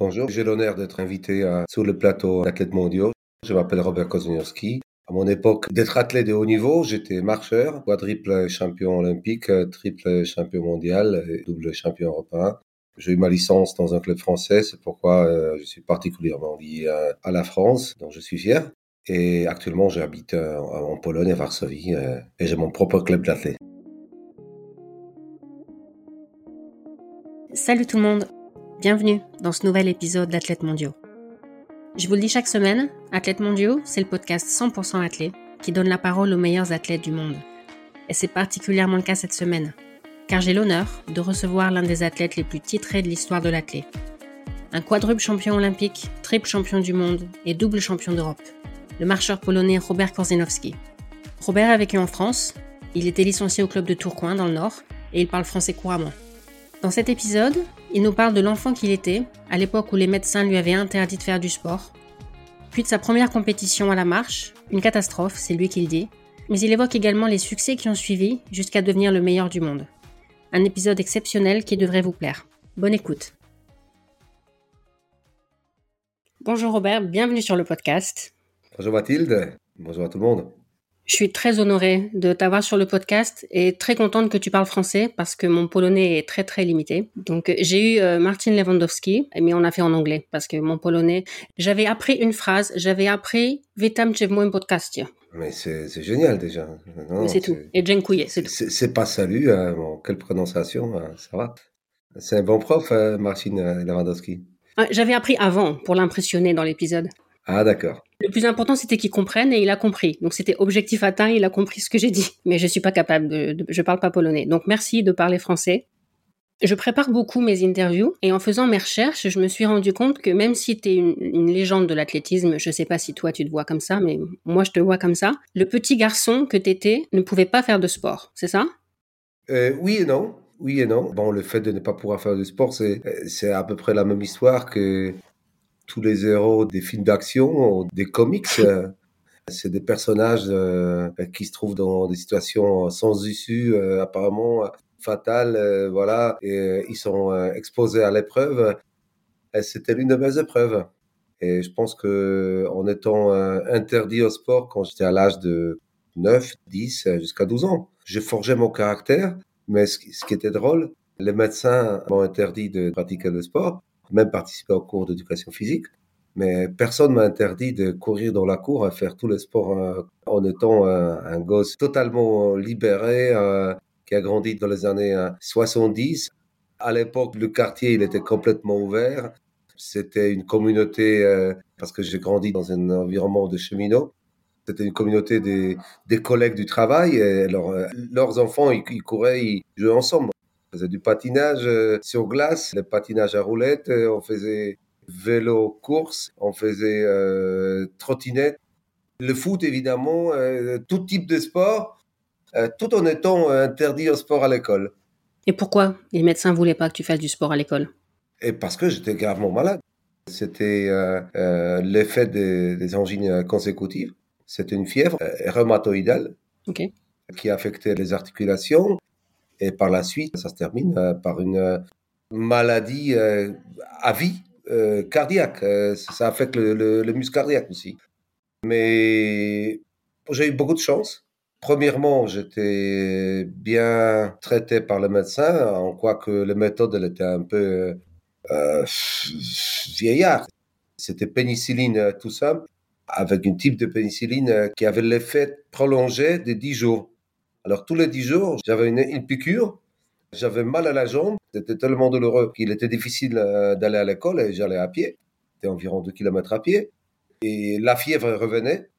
Bonjour, j'ai l'honneur d'être invité sur le plateau d'athlètes mondiaux. Je m'appelle Robert Kozuniowski. À mon époque d'être athlète de haut niveau, j'étais marcheur, quadruple champion olympique, triple champion mondial et double champion européen. J'ai eu ma licence dans un club français, c'est pourquoi euh, je suis particulièrement lié à, la France, dont je suis fier. Et actuellement, j'habite euh, en Pologne, à Varsovie, euh, et j'ai mon propre club d'athlètes. Salut tout le monde Bienvenue dans ce nouvel épisode d'Athlètes mondiaux. Je vous le dis chaque semaine, Athlètes mondiaux, c'est le podcast 100% athlète qui donne la parole aux meilleurs athlètes du monde. Et c'est particulièrement le cas cette semaine, car j'ai l'honneur de recevoir l'un des athlètes les plus titrés de l'histoire de l'athlète. Un quadruple champion olympique, triple champion du monde et double champion d'Europe. Le marcheur polonais Robert Korzenowski. Robert a vécu en France, il était licencié au club de Tourcoing dans le Nord et il parle français couramment. Dans cet épisode, il nous parle de l'enfant qu'il était, à l'époque où les médecins lui avaient interdit de faire du sport, puis de sa première compétition à la marche, une catastrophe, c'est lui qui le dit, mais il évoque également les succès qui ont suivi jusqu'à devenir le meilleur du monde. Un épisode exceptionnel qui devrait vous plaire. Bonne écoute. Bonjour Robert, bienvenue sur le podcast. Bonjour Mathilde, bonjour à tout le monde. Je suis très honorée de t'avoir sur le podcast et très contente que tu parles français parce que mon polonais est très très limité. Donc j'ai eu euh, Martin Lewandowski, mais on a fait en anglais parce que mon polonais, j'avais appris une phrase, j'avais appris Witam cię w moim podcaście. Mais c'est génial déjà. C'est tout. Et dziękuję, c'est tout. C'est pas salut, hein, quelle prononciation, hein, ça va. C'est un bon prof, hein, Martin Lewandowski. J'avais appris avant pour l'impressionner dans l'épisode. Ah d'accord. Le plus important, c'était qu'il comprenne et il a compris. Donc c'était objectif atteint, il a compris ce que j'ai dit. Mais je suis pas capable de, je parle pas polonais. Donc merci de parler français. Je prépare beaucoup mes interviews et en faisant mes recherches, je me suis rendu compte que même si tu es une, légende de l'athlétisme, je sais pas si toi tu te vois comme ça, mais moi je te vois comme ça, le petit garçon que tu étais ne pouvait pas faire de sport, c'est ça? Euh, Oui et non. Oui et non. Bon, le fait de ne pas pouvoir faire de sport, c'est à peu près la même histoire que tous les héros des films d'action, des comics. Euh, c'est des personnages euh, qui se trouvent dans des situations sans issue, euh, apparemment fatales, voilà, et ils sont exposés à l'épreuve. C'était l'une de mes épreuves. Et je pense que en étant interdit au sport quand j'étais à l'âge de 9, 10, jusqu'à 12 ans, j'ai forgé mon caractère. Mais ce qui était drôle, les médecins m'ont interdit de pratiquer le sport même participer aux cours d'éducation physique. Mais personne m'a interdit de courir dans la cour, à faire tous les sports euh, en étant un, gosse totalement libéré, euh, qui a grandi dans les années 70. Euh, à l'époque, le quartier, il était complètement ouvert. C'était une communauté, parce que j'ai grandi dans un environnement de cheminots. C'était une communauté des, collègues du travail. Et leurs enfants, ils, ils couraient, ils jouaient ensemble. On faisait du patinage euh, sur glace, le patinage à roulettes, euh, on faisait vélo course, on faisait euh, trottinette, le foot évidemment, tout type de sport, tout en étant interdit au sport à l'école. Et pourquoi les médecins voulaient pas que tu fasses du sport à l'école? Et parce que j'étais gravement malade. C'était l'effet des, angines consécutives. C'était une fièvre rhumatoïdale qui affectait les articulations et par la suite, ça se termine euh, par une euh, maladie euh, à vie cardiaque. ça affecte le, le, muscle cardiaque aussi. Mais j'ai eu beaucoup de chance. Premièrement, j'étais bien traité par le médecin, en quoi que la méthode elle était un peu euh, vieillard. C'était pénicilline tout simple, avec un type de pénicilline qui avait l'effet prolongé de 10 jours. Alors tous les dix jours, j'avais une, piqûre, j'avais mal à la jambe, c'était tellement douloureux qu'il était difficile euh, d'aller à l'école et j'allais à pied. C'était environ deux kilomètres à pied. Et la fièvre revenait.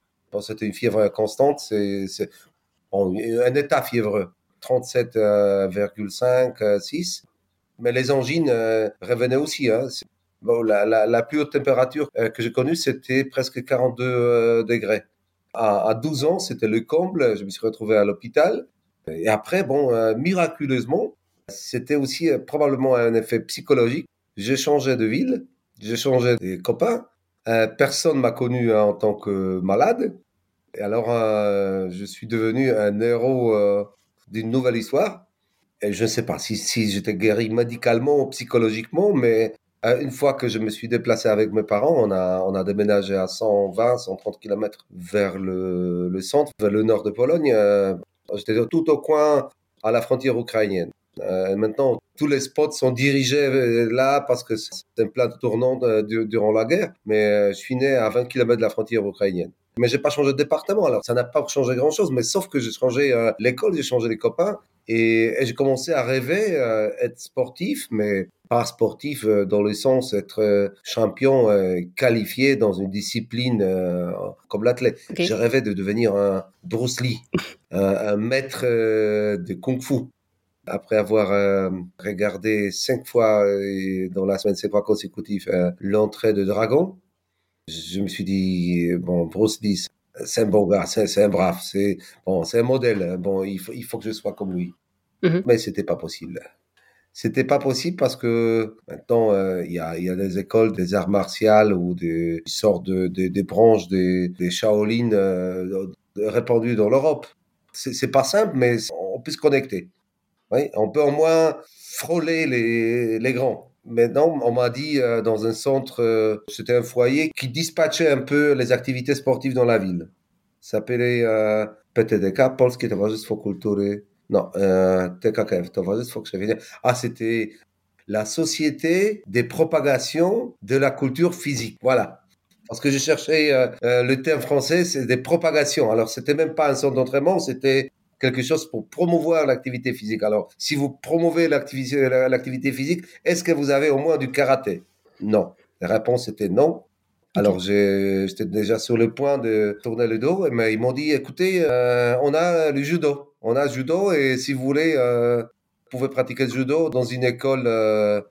C'était une fièvre constante, c'est un état fiévreux, 37,5, 6. Euh, Mais les angines euh, revenaient aussi. Hein. La, plus haute température que j'ai connue, c'était presque 42 degrés. À, 12 ans, c'était le comble. Je me suis retrouvé à l'hôpital. Et après, bon, euh, miraculeusement, c'était aussi euh, probablement un effet psychologique. J'ai changé de ville, j'ai changé de copains. Euh, personne m'a connu en tant que malade. Et alors, je suis devenu un héros d'une nouvelle histoire. Et je ne sais pas si, si j'étais guéri médicalement ou psychologiquement, mais Euh, une fois que je me suis déplacé avec mes parents, on a, on a déménagé à 120, 130 km vers le, centre, vers le nord de Pologne. Euh, j'étais tout au coin à la frontière ukrainienne. Euh, maintenant, tous les spots sont dirigés là parce que c'est un plat tournant durant la guerre. Mais je suis né à 20 km de la frontière ukrainienne. Mais j'ai pas changé de département, alors ça n'a pas changé grand chose. Mais sauf que j'ai changé l'école, j'ai changé les copains. Et, j'ai commencé à rêver euh, être sportif, mais pas sportif euh, dans le sens être euh, champion qualifié dans une discipline comme l'athlète. J'ai rêvé de devenir un Bruce Lee, un, maître de kung-fu. Après avoir regardé cinq fois dans la semaine, cinq fois consécutives, l'entrée de Dragon, je me suis dit, bon, Bruce Lee, c'est un bon gars, c'est un brave, c'est bon, c'est un modèle. Hein. Bon, il faut, il faut que je sois comme lui. Mhm. Mais c'était pas possible. C'était pas possible parce que maintenant euh, il y, a, y, a, des écoles des arts martiaux ou des sortes de, des branches des, des Shaolin euh, répandues dans l'Europe. C'est pas simple, mais on peut se connecter. Oui, on peut au moins frôler les, les grands. Maintenant, on m'a dit euh, dans un centre, euh, c'était un foyer qui dispatchait un peu les activités sportives dans la ville. Ça s'appelait euh, PTDK, Polskie Towarzystwo Kultury. Non, TKKF, Towarzystwo Krzewienia. Ah, c'était la Société des propagations de la culture physique. Voilà. Parce que je cherchais le terme français, c'est des propagations. Alors, c'était même pas un centre d'entraînement, c'était quelque chose pour promouvoir l'activité physique. Alors, si vous promouvez l'activité physique, est-ce que vous avez au moins du karaté? Non. La réponse était non. Alors, j'étais déjà sur le point de tourner le dos, mais ils m'ont dit, écoutez, euh, on a le judo. On a le judo et si vous voulez, euh, vous pouvez pratiquer le judo dans une école euh,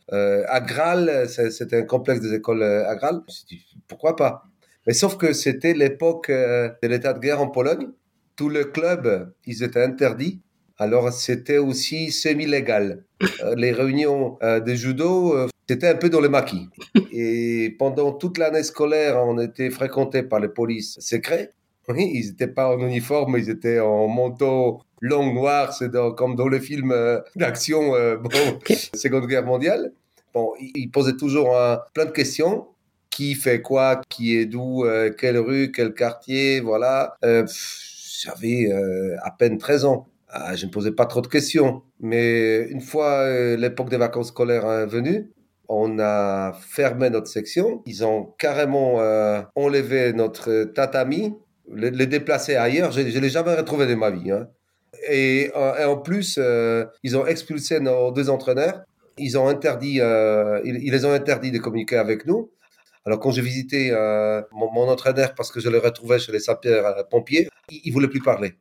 agrale. C'était un complexe des écoles me suis dit, pourquoi pas? Mais sauf que c'était l'époque de l'état de guerre en Pologne tous les clubs, ils étaient interdits. Alors c'était aussi semi-légal. Euh, les réunions euh, de judo, euh, c'était un peu dans le maquis. Et pendant toute l'année scolaire, on était fréquenté par les polices secrets. Oui, ils n'étaient pas en uniforme, ils étaient en manteau long noir, c'est comme dans les films d'action bon, Seconde Guerre mondiale. Bon, ils posaient toujours plein de questions qui fait quoi, qui est d'où, quelle rue, quel quartier, voilà j'avais euh, à peine 13 ans. Ah, je ne posais pas trop de questions. Mais une fois euh, l'époque des vacances scolaires est venue, on a fermé notre section. Ils ont carrément euh, enlevé notre tatami, les, déplacé ailleurs. Je ne l'ai jamais retrouvé de ma vie. Hein. Et, en plus, ils ont expulsé nos deux entraîneurs. Ils ont interdit, ils, les ont interdit de communiquer avec nous. Alors quand j'ai visité euh, mon, entraîneur parce que je l'ai retrouvé chez les sapeurs-pompiers, il, ne voulait plus parler.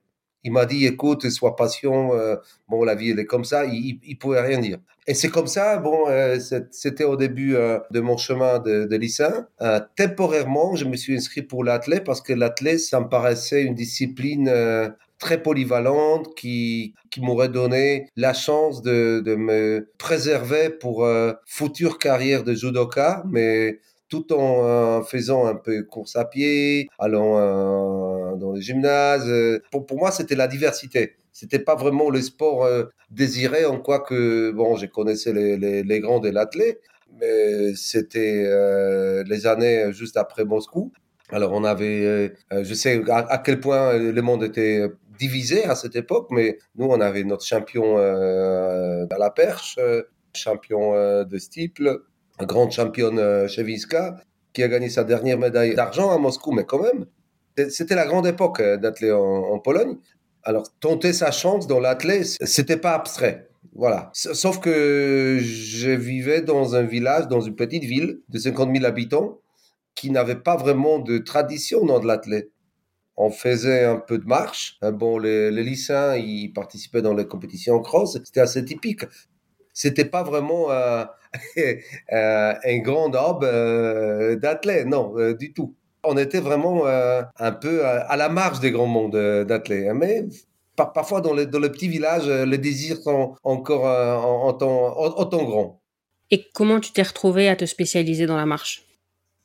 Il m'a dit, écoute, sois patient, euh, bon, la vie, elle est comme ça, il, il, pouvait rien dire. Et c'est comme ça, bon, euh, c'était au début de mon chemin de, de lycéen. temporairement, je me suis inscrit pour l'athlète parce que l'athlète, ça me paraissait une discipline très polyvalente qui, qui m'aurait donné la chance de, de me préserver pour future carrière de judoka, mais tout en euh, faisant un peu course à pied, allant euh, dans les gymnases. Pour, pour moi, c'était la diversité. C'était pas vraiment le sport euh, désiré, en quoi que, bon, je connaissais les, les, les grands de l'athlète, mais c'était les années juste après Moscou. Alors on avait, je sais à, quel point le monde était divisé à cette époque, mais nous on avait notre champion à la perche, champion de steeple, grande championne euh, chez Viska, qui a gagné sa dernière médaille d'argent à Moscou, mais quand même, c'était la grande époque euh, d'athlète en, Pologne. Alors, tenter sa chance dans l'athlète, c'était pas abstrait. Voilà. Sauf que je vivais dans un village, dans une petite ville de 50 000 habitants, qui n'avait pas vraiment de tradition dans l'athlète. On faisait un peu de marche. Euh, bon, les, les lycéens, ils participaient dans les compétitions en cross. C'était assez typique. C'était pas vraiment euh, un grand orbe euh, d'athlètes, non, euh, du tout. On était vraiment un peu à la marge des grands mondes d'athlètes, hein, mais parfois dans le, dans le petit village, les désirs sont encore en, en, temps, grand. Et comment tu t'es retrouvé à te spécialiser dans la marche?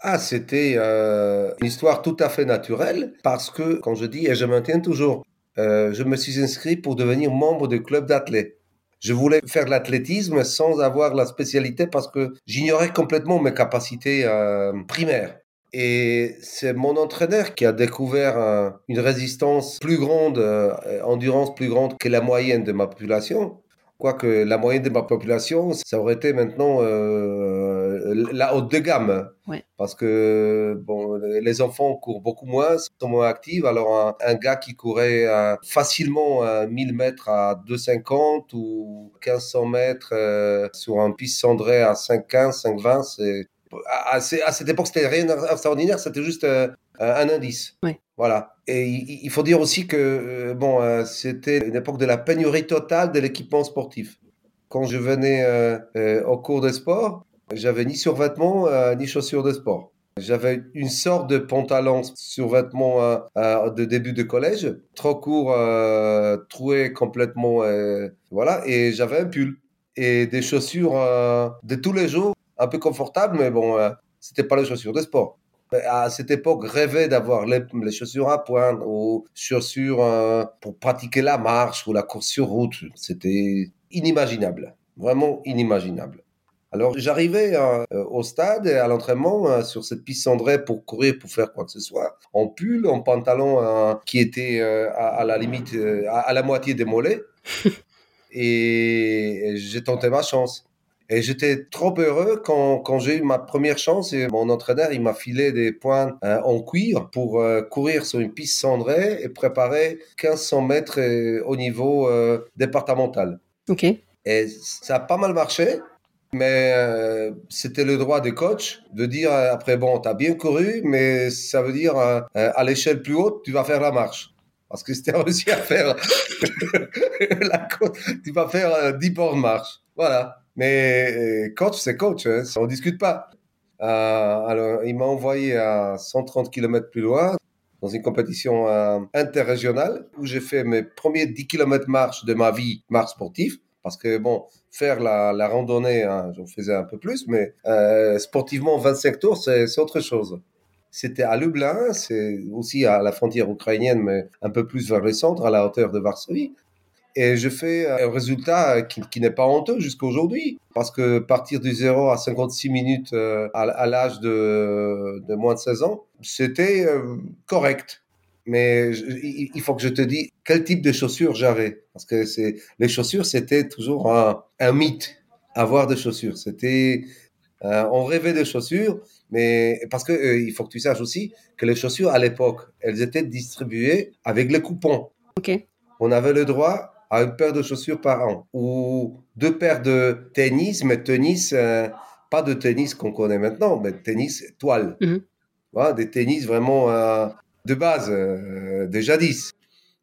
Ah, c'était une histoire tout à fait naturelle parce que, quand je dis, et je maintiens toujours, je me suis inscrit pour devenir membre du club d'athlètes. Je voulais faire l'athlétisme sans avoir la spécialité parce que j'ignorais complètement mes capacités euh, primaires. Et c'est mon entraîneur qui a découvert une résistance plus grande, euh, endurance plus grande que la moyenne de ma population. Quoique la moyenne de ma population, ça aurait été maintenant euh, la haute de gamme. Parce que bon, les enfants courent beaucoup moins, sont moins actifs. Alors un, gars qui courait euh, facilement 1000 mètres à 2,50 ou 1500 mètres euh, sur un piste cendrée à 5,15, 5,20, c'est à, à, cette époque, c'était rien d'extraordinaire, c'était juste un indice. Voilà. Et il faut dire aussi que euh, bon, euh, c'était une époque de la pénurie totale de l'équipement sportif. Quand je venais euh, au cours de sport, j'avais ni survêtement ni chaussures de sport. J'avais une sorte de pantalon survêtement de début de collège, trop court, troué complètement, voilà, et j'avais un pull et des chaussures de tous les jours, un peu confortables, mais bon, c'était pas les chaussures de sport à cette époque, rêver d'avoir les, chaussures à pointe ou chaussures euh, pour pratiquer la marche ou la course sur route. C'était inimaginable, vraiment inimaginable. Alors j'arrivais euh, au stade et à l'entraînement euh, sur cette piste cendrée pour courir, pour faire quoi que ce soit, en pull, en pantalon qui était à, la limite, à, la moitié des mollets. et j'ai tenté ma chance. Et j'étais trop heureux quand, quand j'ai eu ma première chance et mon entraîneur, il m'a filé des points euh, en cuir pour euh, courir sur une piste cendrée et préparer 1500 mètres euh, au niveau départemental. Ok. Et ça a pas mal marché. Mais c'était le droit des coachs de dire après, bon, tu as bien couru, mais ça veut dire à l'échelle plus haute, tu vas faire la marche. Parce que c'était réussi à faire la côte, tu vas faire 10 bords de marche. Voilà. Mais euh, coach, c'est coach, hein, on discute pas. Euh, alors, il m'a envoyé à 130 km plus loin, dans une compétition euh, interrégionale, où j'ai fait mes premiers 10 km marche de ma vie, marche sportive. Parce que, bon, faire la, randonnée, hein, j'en faisais un peu plus, mais sportivement, 25 tours, c'est autre chose. C'était à Lublin, c'est aussi à la frontière ukrainienne, mais un peu plus vers le centre, à la hauteur de Varsovie. Et je fais un résultat qui, n'est pas honteux jusqu'à aujourd'hui. Parce que partir du 0 à 56 minutes euh, à, l'âge de, de, moins de 16 ans, c'était euh, correct. Mais il faut que je te dise quel type de chaussures j'avais? Parce que c'est, les chaussures, c'était toujours un, un, mythe. Avoir des chaussures. C'était, euh, on rêvait de chaussures, mais parce que il faut que tu saches aussi que les chaussures à l'époque, elles étaient distribuées avec les coupons. On avait le droit à une paire de chaussures par an ou deux paires de tennis, mais tennis, euh, pas de tennis qu'on connaît maintenant, mais tennis toile. Mhm. des tennis vraiment euh, de base, euh, de jadis.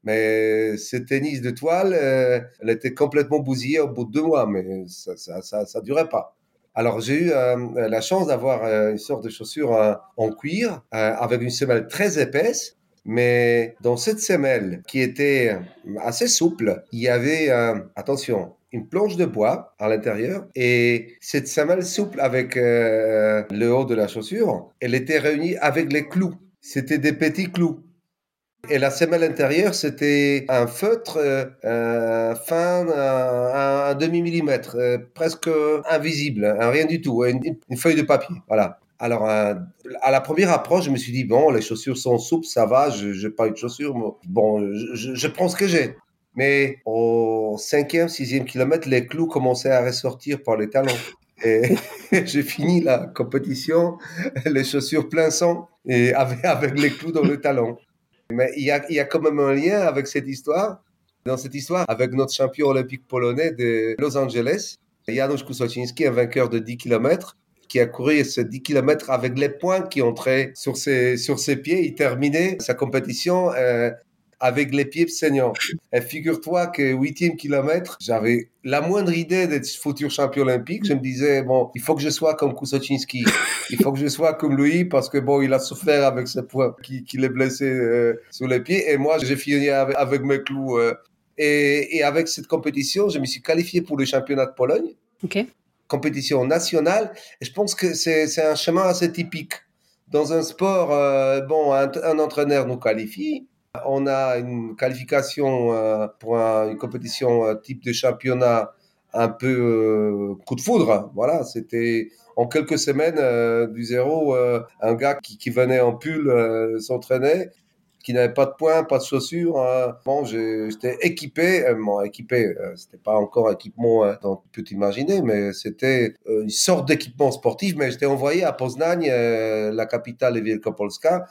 Mais ce tennis de toile, elle était complètement bousillée au bout de deux mois, mais ça ça, ça, ça durait pas. Alors j'ai eu la chance d'avoir une sorte de chaussure en cuir avec une semelle très épaisse mais dans cette semelle qui était assez souple, il y avait, euh, attention, une planche de bois à l'intérieur et cette semelle souple avec euh, le haut de la chaussure, elle était réunie avec les clous. C'était des petits clous. Et la semelle intérieure, c'était un feutre euh, fin, un, demi-millimètre, presque invisible, hein, rien du tout, une, feuille de papier. Voilà. Alors, euh, à la première approche, je me suis dit, bon, les chaussures sont souples, ça va, je n'ai pas eu de chaussures. Bon, je, prends ce que j'ai. Mais au cinquième, sixième kilomètre, les clous commençaient à ressortir par les talons. Et j'ai fini la compétition, les chaussures plein sang et avec, avec les clous dans le talon. Mais il y, a, il y a quand même un lien avec cette histoire. Dans cette histoire, avec notre champion olympique polonais de Los Angeles, Janusz Kusociński, un vainqueur de 10 km, qui a couru ces 10 km avec les points qui entraient sur ses, sur ses pieds. Il terminait sa compétition euh, avec les pieds saignants. Et figure-toi que 8e kilomètre, j'avais la moindre idée d'être futur champion olympique. Je me disais, bon, il faut que je sois comme Kusocinski. Il faut que je sois comme lui parce que bon, il a souffert avec ses points qui, qui l'est blessé euh, sur les pieds. Et moi, j'ai fini avec, mes clous. Euh. et, et, avec cette compétition, je me suis qualifié pour le championnat de Pologne. OK compétition nationale. Et je pense que c'est un chemin assez typique. Dans un sport, euh, bon, un, entraîneur nous qualifie. On a une qualification euh, pour une compétition euh, type de championnat un peu euh, coup de foudre. Voilà, c'était en quelques semaines du zéro, un gars qui, venait en pull s'entraînait qui n'avait pas de points, pas de chaussures. Hein. Bon, j'étais équipé, bon, équipé, c'était pas encore équipement dont tu peux t'imaginer, mais c'était une sorte d'équipement sportif. Mais j'étais envoyé à Poznań, la capitale de Wielkopolska,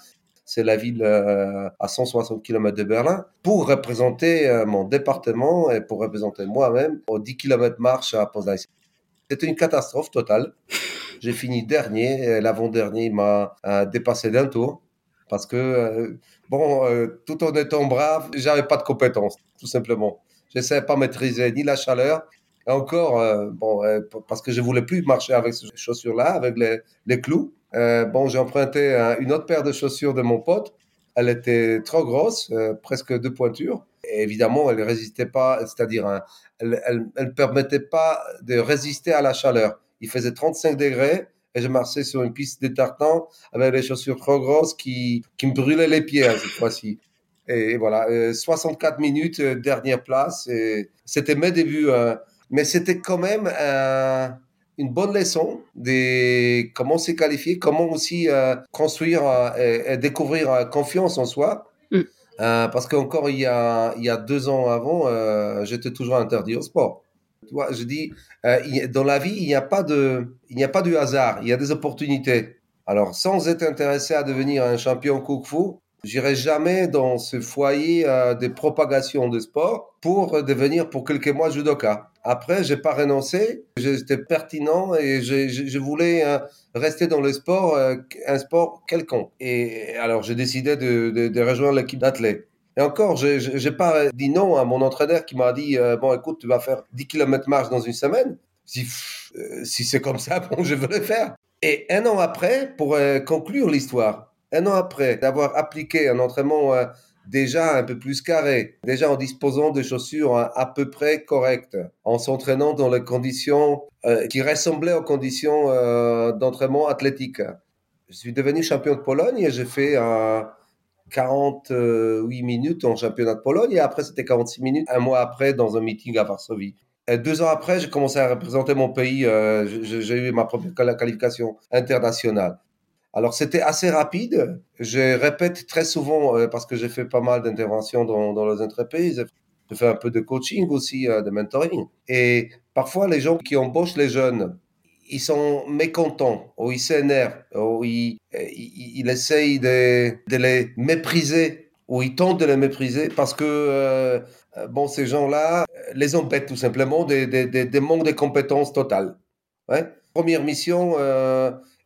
c'est la ville à 160 km de Berlin, pour représenter mon département et pour représenter moi-même aux 10 km marche à Poznań. C'était une catastrophe totale. J'ai fini dernier, l'avant-dernier m'a dépassé d'un tour parce que Bon, euh, tout en étant brave, j'avais pas de compétences, tout simplement. Je ne savais pas maîtriser ni la chaleur, et encore, euh, bon, euh, parce que je voulais plus marcher avec ces chaussures-là, avec les clous. Bon, j'ai emprunté une autre paire de chaussures de mon pote. Elle était trop grosse, presque deux pointures. Évidemment, elle ne résistait pas, c'est-à-dire, hein, elle ne permettait pas de résister à la chaleur. Il faisait 35 degrés et je marchais sur une piste de tartan avec des chaussures trop grosses qui, qui me brûlaient les pieds hein, cette fois-ci. Et, voilà, 64 euh, minutes, euh, dernière place. C'était mes débuts, hein. mais c'était quand même une bonne leçon de comment se qualifier, comment aussi euh, construire et, découvrir confiance en soi. Mm. parce qu'encore il y a, il y a deux ans avant, j'étais toujours interdit au sport. Tu vois, je dis, euh, dans la vie, il n'y a pas de, il n'y a pas du hasard, il y a des opportunités. Alors, sans être intéressé à devenir un champion kung fu, j'irai jamais dans ce foyer euh, de propagation de sport pour devenir pour quelques mois judoka. Après, j'ai pas renoncé, j'étais pertinent et je, je, voulais euh, rester dans le sport, un sport quelconque. Et alors, j'ai décidé de, rejoindre l'équipe d'athlètes. Et encore, je n'ai pas dit non à mon entraîneur qui m'a dit euh, Bon, écoute, tu vas faire 10 km marche dans une semaine. Si, euh, si c'est comme ça, bon, je veux le faire. Et un an après, pour euh, conclure l'histoire, un an après d'avoir appliqué un entraînement déjà un peu plus carré, déjà en disposant de chaussures à peu près correctes, en s'entraînant dans les conditions qui ressemblaient aux conditions d'entraînement athlétique. Je suis devenu champion de Pologne et j'ai fait un 48 minutes en championnat de Pologne et après c'était 46 minutes un mois après dans un meeting à Varsovie. Deux ans après, j'ai commencé à représenter mon pays. Euh, j'ai eu ma propre qualification internationale. Alors c'était assez rapide. Je répète très souvent euh, parce que j'ai fait pas mal d'interventions dans, dans les entreprises. J'ai fait un peu de coaching aussi, euh, de mentoring. Et parfois les gens qui embauchent les jeunes ils sont mécontents, ou ils s'énervent, ou ils, ils, essayent de, de, les mépriser, ou ils tentent de les mépriser parce que, euh, bon, ces gens-là les embêtent tout simplement des, des, des, manques de compétences totales. Première mission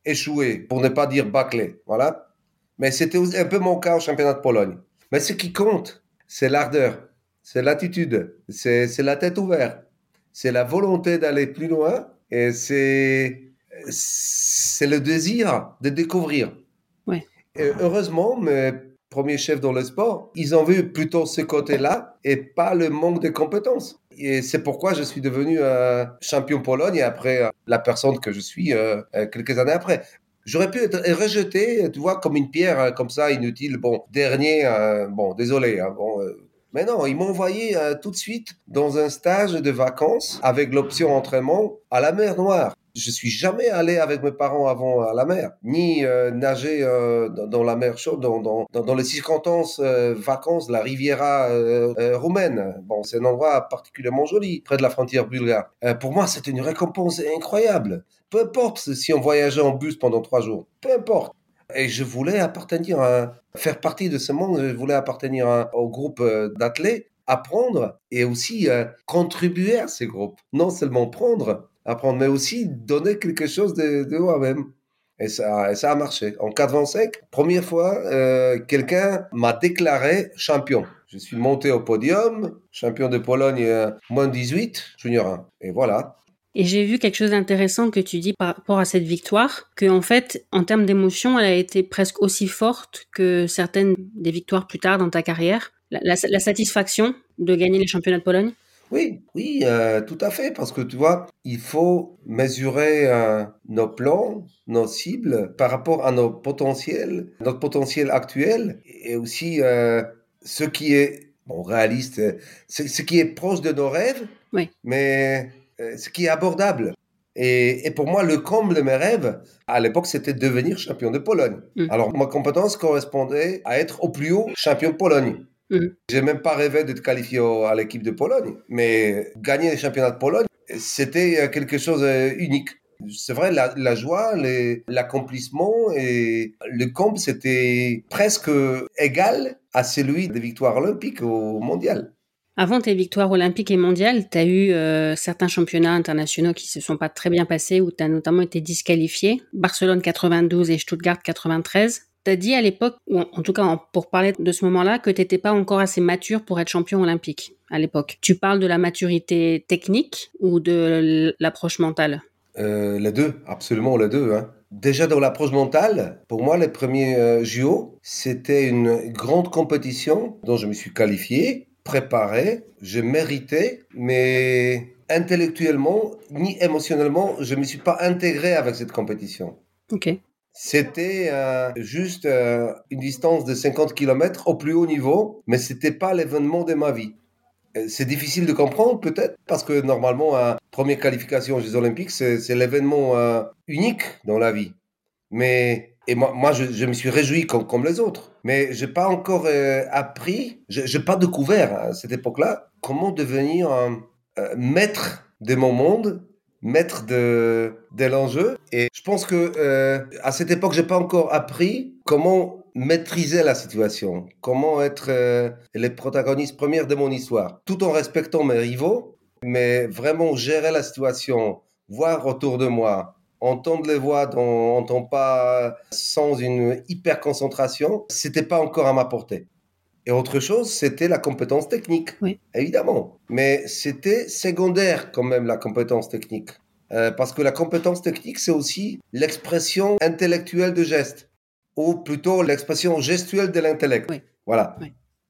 échouée, pour ne pas dire bâclée. Voilà. Mais c'était un peu mon cas au championnat de Pologne. Mais ce qui compte, c'est l'ardeur, c'est l'attitude, c'est la tête ouverte, c'est la volonté d'aller plus loin et c'est, c'est le désir de découvrir. Ouais. Et heureusement, mes premiers chefs dans le sport, ils ont vu plutôt ce côté-là et pas le manque de compétences. Et c'est pourquoi je suis devenu euh, champion Pologne après euh, la personne que je suis euh, quelques années après. J'aurais pu être rejeté, tu vois, comme une pierre, comme ça, inutile. Bon, dernier, bon, désolé, hein, bon, mais non, ils m'ont envoyé tout de suite dans un stage de vacances avec l'option entraînement à la mer Noire. Je suis jamais allé avec mes parents avant à la mer, ni euh, nager euh, dans, la mer chaude, dans, les circonstances vacances, la Riviera roumaine. Bon, c'est un endroit particulièrement joli, près de la frontière bulgare. pour moi, c'était une récompense incroyable. Peu importe si on voyageait en bus pendant trois jours, peu importe. Et je voulais appartenir faire partie de ce monde, je voulais appartenir au groupe euh, d'athlètes, apprendre et aussi euh, contribuer à ces groupes. Non seulement prendre, apprendre, mais aussi donner quelque chose de, moi-même. Et ça, ça a marché. En 85, première fois, euh, quelqu'un m'a déclaré champion. Je suis monté au podium, champion de Pologne moins 18, junior 1. Et voilà. Et j'ai vu quelque chose d'intéressant que tu dis par rapport à cette victoire, que en fait, en termes d'émotion, elle a été presque aussi forte que certaines des victoires plus tard dans ta carrière. La, satisfaction de gagner les championnats de Pologne? Oui, oui, euh, tout à fait, parce que tu vois, il faut mesurer euh, nos plans, nos cibles par rapport à nos potentiels, notre potentiel actuel, et aussi euh, ce qui est bon réaliste, ce qui est proche de nos rêves, oui. mais ce qui est abordable. Et, pour moi, le comble de mes rêves, à l'époque, c'était de devenir champion de Pologne. Mm. Alors, ma compétence correspondait à être au plus haut champion de Pologne. Mm. J'ai même pas rêvé d'être qualifié à l'équipe de Pologne, mais gagner les championnats de Pologne, c'était euh, quelque chose d'unique. C'est vrai, la, joie, l'accomplissement et le comble, c'était presque égal à celui des victoires olympiques au mondial. Avant tes victoires olympiques et mondiales, tu as eu euh, certains championnats internationaux qui se sont pas très bien passés, où tu as notamment été disqualifié. Barcelone 92 et Stuttgart 93. Tu as dit à l'époque, ou en tout cas pour parler de ce moment-là, que tu n'étais pas encore assez mature pour être champion olympique à l'époque. Tu parles de la maturité technique ou de l'approche mentale? Euh, Les deux, absolument les deux. Hein. Déjà dans l'approche mentale, pour moi, les premiers euh, JO, c'était une grande compétition dont je me suis qualifié préparé, je méritais, mais intellectuellement ni émotionnellement, je ne me suis pas intégré avec cette compétition. Ok. C'était euh, juste euh, une distance de 50 km au plus haut niveau, mais c'était pas l'événement de ma vie. Euh, c'est difficile de comprendre peut-être parce que normalement, une première qualification aux Jeux Olympiques, c'est l'événement unique dans la vie. Mais et moi, moi je, me suis réjoui comme, comme les autres. Mais je n'ai pas encore euh, appris, je n'ai pas découvert à cette époque-là comment devenir euh, maître de mon monde, maître de, l'enjeu. Et je pense que euh, à cette époque, j'ai pas encore appris comment maîtriser la situation, comment être les protagonistes premiers de mon histoire, tout en respectant mes rivaux, mais vraiment gérer la situation, voir autour de moi, entendre les voix dont on n'entend pas sans une hyper concentration, c'était pas encore à ma portée. Et autre chose, c'était la compétence technique, oui. évidemment. Mais c'était secondaire quand même la compétence technique. Euh, parce que la compétence technique, c'est aussi l'expression intellectuelle de geste, ou plutôt l'expression gestuelle de l'intellect. Voilà.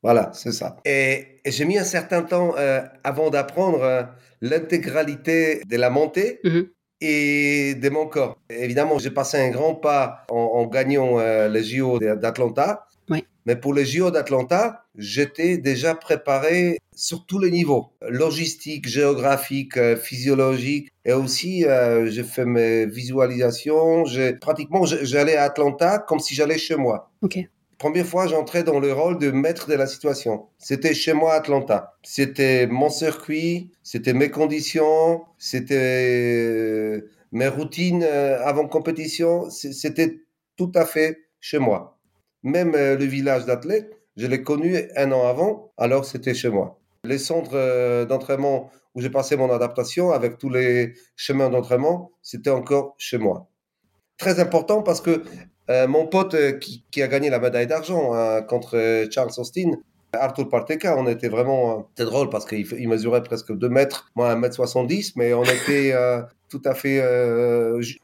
Voilà, c'est ça. Et, j'ai mis un certain temps euh, avant d'apprendre euh, l'intégralité de la montée. Mm-hmm et de mon corps. Évidemment, j'ai passé un grand pas en, gagnant euh, les JO d'Atlanta. Oui. Mais pour les JO d'Atlanta, j'étais déjà préparé sur tous les niveaux. Logistique, géographique, euh, physiologique. Et aussi, euh, j'ai fait mes visualisations. Pratiquement, j'allais à Atlanta comme si j'allais chez moi. OK. Première fois, j'entrais dans le rôle de maître de la situation. C'était chez moi à Atlanta. C'était mon circuit, c'était mes conditions, c'était euh, mes routines avant compétition. C'était tout à fait chez moi. Même euh, le village d'athlètes, je l'ai connu un an avant, alors c'était chez moi. Les centres d'entraînement où j'ai passé mon adaptation avec tous les chemins d'entraînement, c'était encore chez moi. Très important parce que euh, mon pote euh, qui, a gagné la médaille d'argent hein, contre euh, Charles Austin, Arthur Parteka, on était vraiment. C'était drôle parce qu'il mesurait presque 2 mètres, moi 1 mètre 70, mais on était tout à fait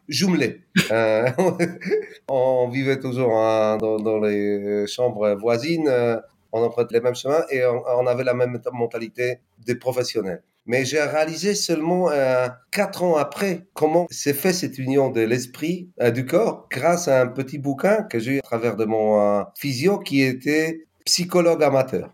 jumelés. on vivait toujours hein, dans, les chambres voisines, on empruntait les mêmes chemins et on avait la même mentalité des professionnels. Mais j'ai réalisé seulement euh, quatre ans après comment s'est fait cette union de l'esprit et euh, du corps grâce à un petit bouquin que j'ai eu à travers de mon euh, physio qui était psychologue amateur.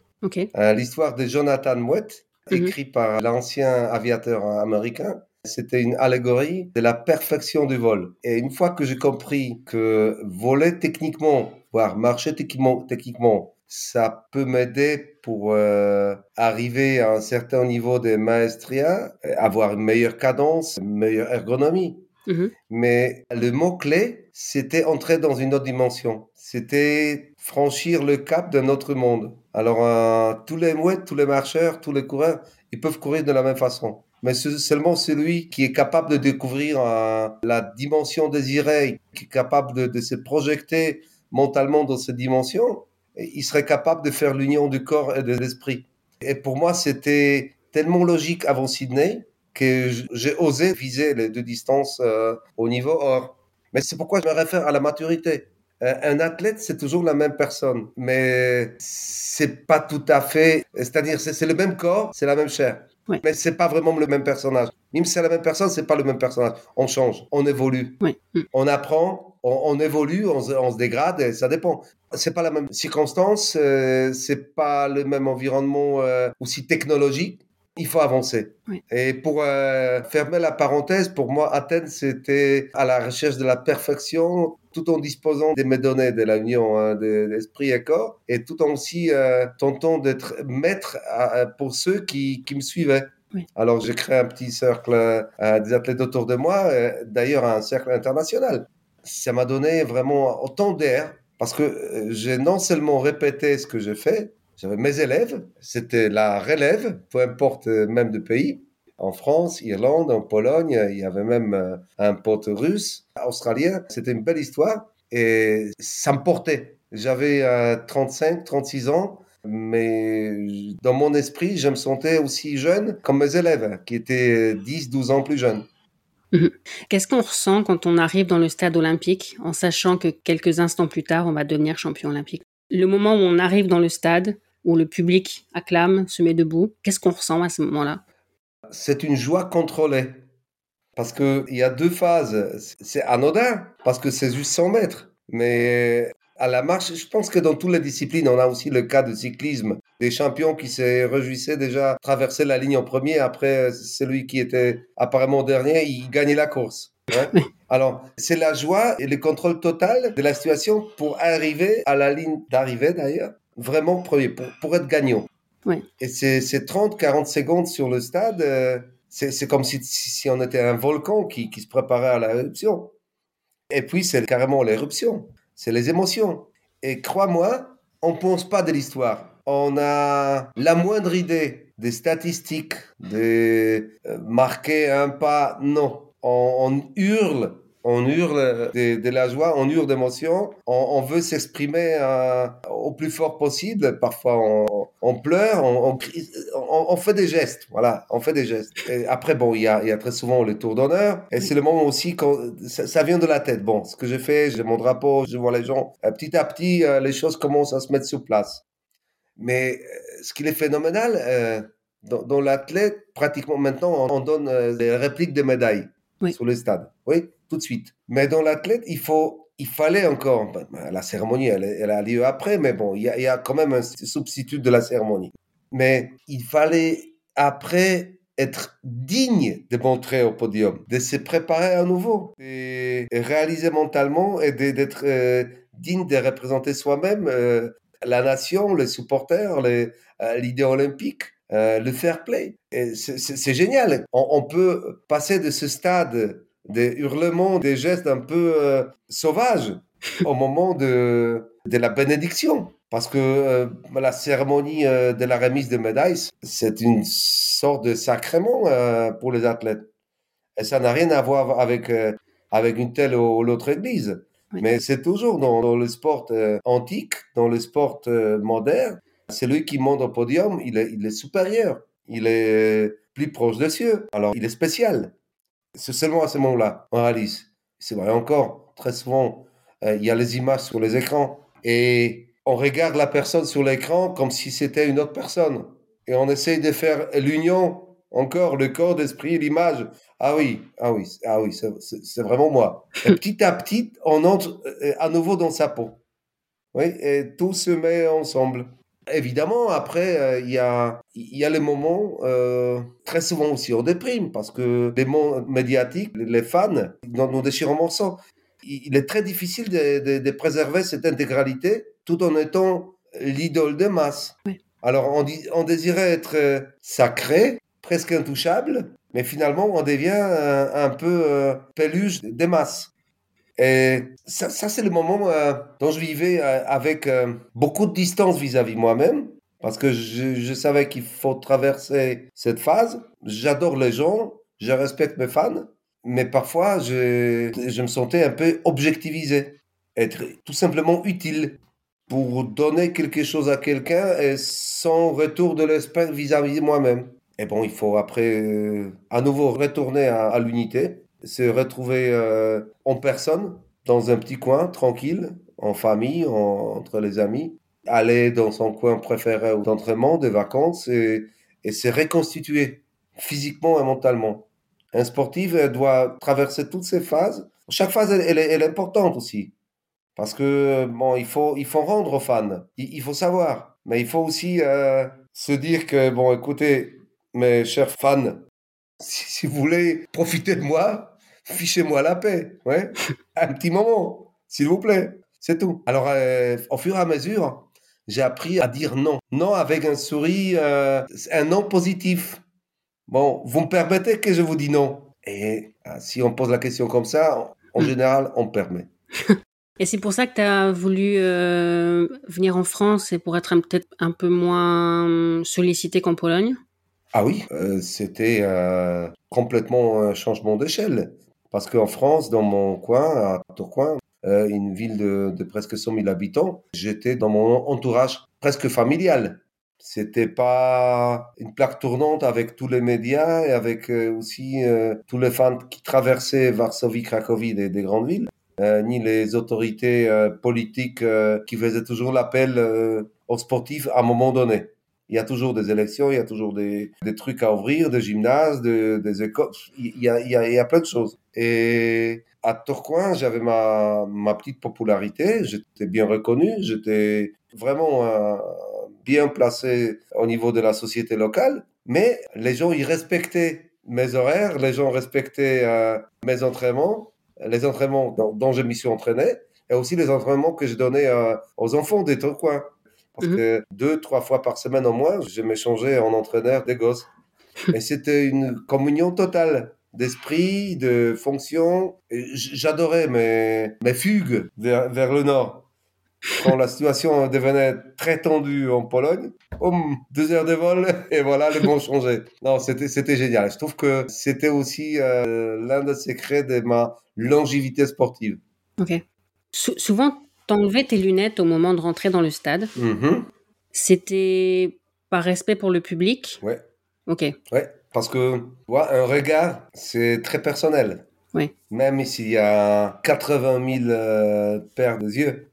L'histoire de Jonathan Mouette, mhm. écrit par l'ancien aviateur américain. C'était une allégorie de la perfection du vol. Et une fois que j'ai compris que voler techniquement, voire marcher techniquement, techniquement ça peut m'aider pour euh, arriver à un certain niveau de maestria, avoir une meilleure cadence, une meilleure ergonomie. Mm-hmm. Mais le mot-clé, c'était entrer dans une autre dimension. C'était franchir le cap d'un autre monde. Alors, euh, tous les mouettes, tous les marcheurs, tous les coureurs, ils peuvent courir de la même façon. Mais seulement celui qui est capable de découvrir euh, la dimension désirée, qui est capable de, de se projeter mentalement dans cette dimension, il serait capable de faire l'union du corps et de l'esprit. Et pour moi, c'était tellement logique avant Sydney que j'ai osé viser les deux distances euh, au niveau or. Mais c'est pourquoi je me réfère à la maturité. Euh, un athlète, c'est toujours la même personne, mais c'est pas tout à fait. C'est-à-dire, c'est le même corps, c'est la même chair. Mais c'est pas vraiment le même personnage. Même si c'est la même personne, c'est pas le même personnage. On change, on évolue, on apprend, on, évolue, on se, dégrade, et ça dépend. C'est pas la même circonstance, euh, c'est pas le même environnement euh, aussi technologique. Il faut avancer. Et pour euh, fermer la parenthèse, pour moi, Athènes, c'était à la recherche de la perfection, tout en disposant des médonnées de l'union hein, de l'esprit et corps, et tout en aussi euh, tentant d'être maître pour ceux qui, qui me suivaient. Alors j'ai créé un petit cercle euh, des athlètes autour de moi, d'ailleurs un cercle international. Ça m'a donné vraiment autant d'air parce que j'ai non seulement répété ce que j'ai fait, j'avais mes élèves, c'était la relève, peu importe euh, même de pays. En France, Irlande, en Pologne, il y avait même euh, un pote russe, australien. C'était une belle histoire et ça me portait. J'avais 35, euh, 36 ans, mais dans mon esprit, je me sentais aussi jeune comme mes élèves, qui étaient 10, 12 ans plus jeunes. Mhm. Qu'est-ce qu'on ressent quand on arrive dans le stade olympique en sachant que quelques instants plus tard, on va devenir champion olympique? Le moment où on arrive dans le stade, où le public acclame, se met debout. Qu'est-ce qu'on ressent à ce moment-là? C'est une joie contrôlée. Parce qu'il y a deux phases. C'est anodin, parce que c'est juste 100 mètres. Mais à la marche, je pense que dans toutes les disciplines, on a aussi le cas de cyclisme. Des champions qui se réjouissaient déjà traverser la ligne en premier. Après, celui qui était apparemment dernier, il gagnait la course. Alors, c'est la joie et le contrôle total de la situation pour arriver à la ligne d'arrivée d'ailleurs vraiment premier, pour, être gagnant. Et ces, 30-40 secondes sur le stade, euh, c'est comme si, si, on était un volcan qui, qui se préparait à l'éruption. Et puis, c'est carrément l'éruption. C'est les émotions. Et crois-moi, on ne pense pas de l'histoire. On a la moindre idée des statistiques, de euh, marquer un pas. Non. on hurle on hurle de, la joie, on hurle d'émotion, on, veut s'exprimer euh, au plus fort possible. Parfois, on, pleure, on, fait des gestes. Voilà, on fait des gestes. Et après, bon, il y a, très souvent le tour d'honneur. Et c'est le moment aussi quand ça, vient de la tête. Bon, ce que j'ai fait, j'ai mon drapeau, je vois les gens. Euh, petit à petit, euh, les choses commencent à se mettre sur place. Mais ce qui est phénoménal, dans, l'athlète, pratiquement maintenant, on, donne des répliques de médailles sur le stade. Oui tout de suite. Mais dans l'athlète, il faut, il fallait encore, ben, la cérémonie, elle, a lieu après, mais bon, il y, a, quand même un substitut de la cérémonie. Mais il fallait après être digne de montrer au podium, de se préparer à nouveau, et réaliser mentalement et d'être euh, digne de représenter soi-même euh, la nation, les supporters, euh, l'idée olympique. le fair play. C'est génial. on, peut passer de ce stade des hurlements, des gestes un peu euh, sauvages au moment de, de la bénédiction. Parce que euh, la cérémonie euh, de la remise des médailles, c'est une sorte de sacrement pour les athlètes. Et ça n'a rien à voir avec, avec une telle ou l'autre église. Mais c'est toujours dans, le sport antique, dans le sport moderne, celui qui monte au podium, il est, il est supérieur. Il est plus proche des cieux. Alors, il est spécial. C'est seulement à ce moment-là, on réalise. C'est vrai encore, très souvent, euh, il y a les images sur les écrans et on regarde la personne sur l'écran comme si c'était une autre personne. Et on essaye de faire l'union, encore, le corps, l'esprit, l'image. Ah oui, ah oui, ah oui, c'est vraiment moi. Et petit à petit, on entre euh, à nouveau dans sa peau. Oui, et tout se met ensemble. Évidemment, après, euh, il y, a, y a les moments, euh, très souvent aussi, on déprime parce que les mots médiatiques, les fans, nous déchirent en morceaux. Il est très difficile de, de, préserver cette intégralité tout en étant l'idole des masses. Alors, on, dit, on désirait être euh, sacré, presque intouchable, mais finalement, on devient un, peu peluche des masses. Et ça, c'est le moment euh, dont je vivais euh, avec euh, beaucoup de distance vis-à-vis moi-même, parce que je, savais qu'il faut traverser cette phase. J'adore les gens, je respecte mes fans, mais parfois je, me sentais un peu objectivisé, être tout simplement utile pour donner quelque chose à quelqu'un et sans retour de l'esprit vis-à-vis de moi-même. Et bon, il faut après à nouveau retourner à l'unité se retrouver euh, en personne, dans un petit coin, tranquille, en famille, entre les amis, aller dans son coin préféré d'entraînement, de vacances, et, et se reconstituer physiquement et mentalement. Un sportif doit traverser toutes ces phases. Chaque phase, elle, est, importante aussi. Parce que, bon, il faut, il faut rendre aux fans. Il, faut savoir. Mais il faut aussi euh, se dire que, bon, écoutez, mes chers fans, si, vous voulez profiter de moi, fichez-moi la paix. Ouais. Un petit moment, s'il vous plaît. C'est tout. Alors, euh, au fur et à mesure, j'ai appris à dire non. Non avec un sourire, euh, un non positif. Bon, vous me permettez que je vous dis non? Et euh, si on pose la question comme ça, en, hmm. général, on permet. Et c'est pour ça que tu as voulu venir en France et pour être peut-être un peu moins sollicité qu'en Pologne? Ah oui, c'était complètement un changement d'échelle. Parce qu'en France, dans mon coin, à Tourcoing, euh, une ville de, presque 100 000 habitants, j'étais dans mon entourage presque familial. C'était pas une plaque tournante avec tous les médias et avec euh, aussi euh, tous les fans qui traversaient Varsovie, Cracovie, des, des grandes villes, ni les autorités politiques qui faisaient toujours l'appel aux sportifs à un moment donné. Il y a toujours des élections, il y a toujours des, trucs à ouvrir, des gymnases, des écoles, il y, a, plein de choses. Et à Tourcoing, j'avais ma, petite popularité, j'étais bien reconnu, j'étais vraiment bien placé au niveau de la société locale, mais les gens y respectaient mes horaires, les gens respectaient euh, mes entraînements, les entraînements dont, je m'y suis entraîné, et aussi les entraînements que je donnais euh, aux enfants des Tourcoing. Parce mhm. que deux, trois fois par semaine au moins, je m'échangeais en entraîneur des gosses. Et c'était une communion totale d'esprit, de fonction. J'adorais mes, mes fugues vers, vers, le nord. Quand la situation devenait très tendue en Pologne, deux heures de vol et voilà, les bons changeaient. Non, c'était, c'était génial. Je trouve que c'était aussi euh, l'un des secrets de ma longévité sportive. Ok. souvent, t'enlevais tes lunettes au moment de rentrer dans le stade. Mm-hmm. C'était par respect pour le public? Ouais. Ok. Ouais. Parce que un regard, c'est très personnel. Oui. Même s'il y a 80 000 euh, paires de yeux,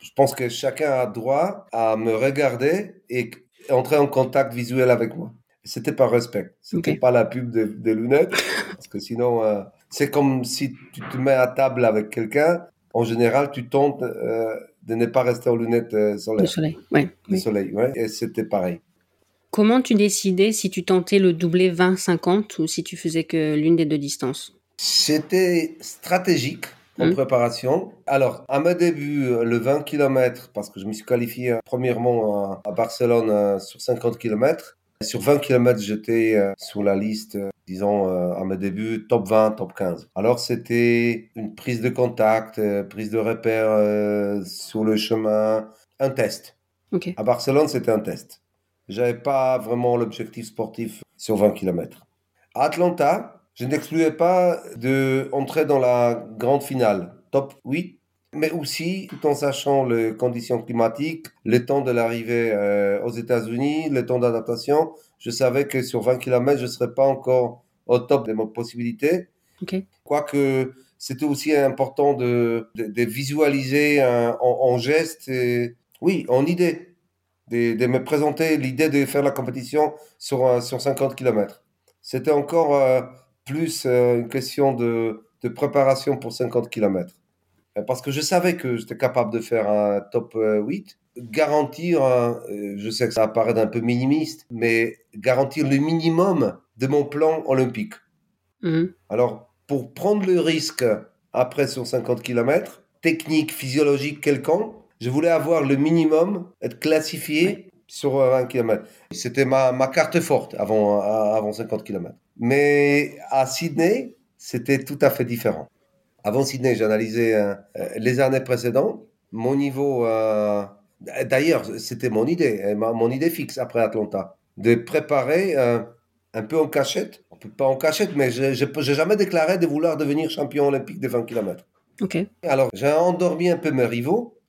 je pense que chacun a droit à me regarder et entrer en contact visuel avec moi. C'était par respect. C'était pas la pub des lunettes, parce que sinon, euh, c'est comme si tu te mets à table avec quelqu'un. En général, tu tentes euh, de ne pas rester en lunettes solaires. Le soleil, oui. Le soleil, ouais. Et c'était pareil. Comment tu décidais si tu tentais le doublé 20-50 ou si tu faisais que l'une des deux distances? C'était stratégique en mmh. préparation. Alors, à mes débuts, le 20 km, parce que je me suis qualifié premièrement à, Barcelone euh, sur 50 km. Sur 20 km, j'étais euh, sur la liste, euh, disons, à mes débuts, top 20, top 15. Alors, c'était une prise de contact, prise de repère sur le chemin, un test. À Barcelone, c'était un test. J'avais pas vraiment l'objectif sportif sur 20 km. À Atlanta, je n'excluais pas de entrer dans la grande finale, top 8, mais aussi tout en sachant les conditions climatiques, le temps de l'arrivée euh, aux États-Unis, le temps d'adaptation. Je savais que sur 20 km, je ne serais pas encore au top de mes possibilités. Quoique c'était aussi important de, de, visualiser en, en, geste, et, oui, en idée de, me présenter l'idée de faire la compétition sur, sur 50 km. C'était encore euh, plus euh, une question de, de, préparation pour 50 km. Euh, parce que je savais que j'étais capable de faire un top 8. Garantir, je sais que ça paraît un peu minimiste, mais garantir le minimum de mon plan olympique. Mhm. Alors, pour prendre le risque après sur 50 km, technique, physiologique, quelconque, je voulais avoir le minimum, être classifié sur 20 km. C'était ma, ma, carte forte avant, avant 50 km. Mais à Sydney, c'était tout à fait différent. Avant Sydney, j'analysais euh, les années précédentes. Mon niveau, euh, d'ailleurs, c'était mon idée, euh, mon idée fixe après Atlanta, de préparer un peu en cachette, pas en cachette, mais je n'ai jamais déclaré de vouloir devenir champion olympique de 20 km. Ok. Alors, j'ai endormi un peu mes rivaux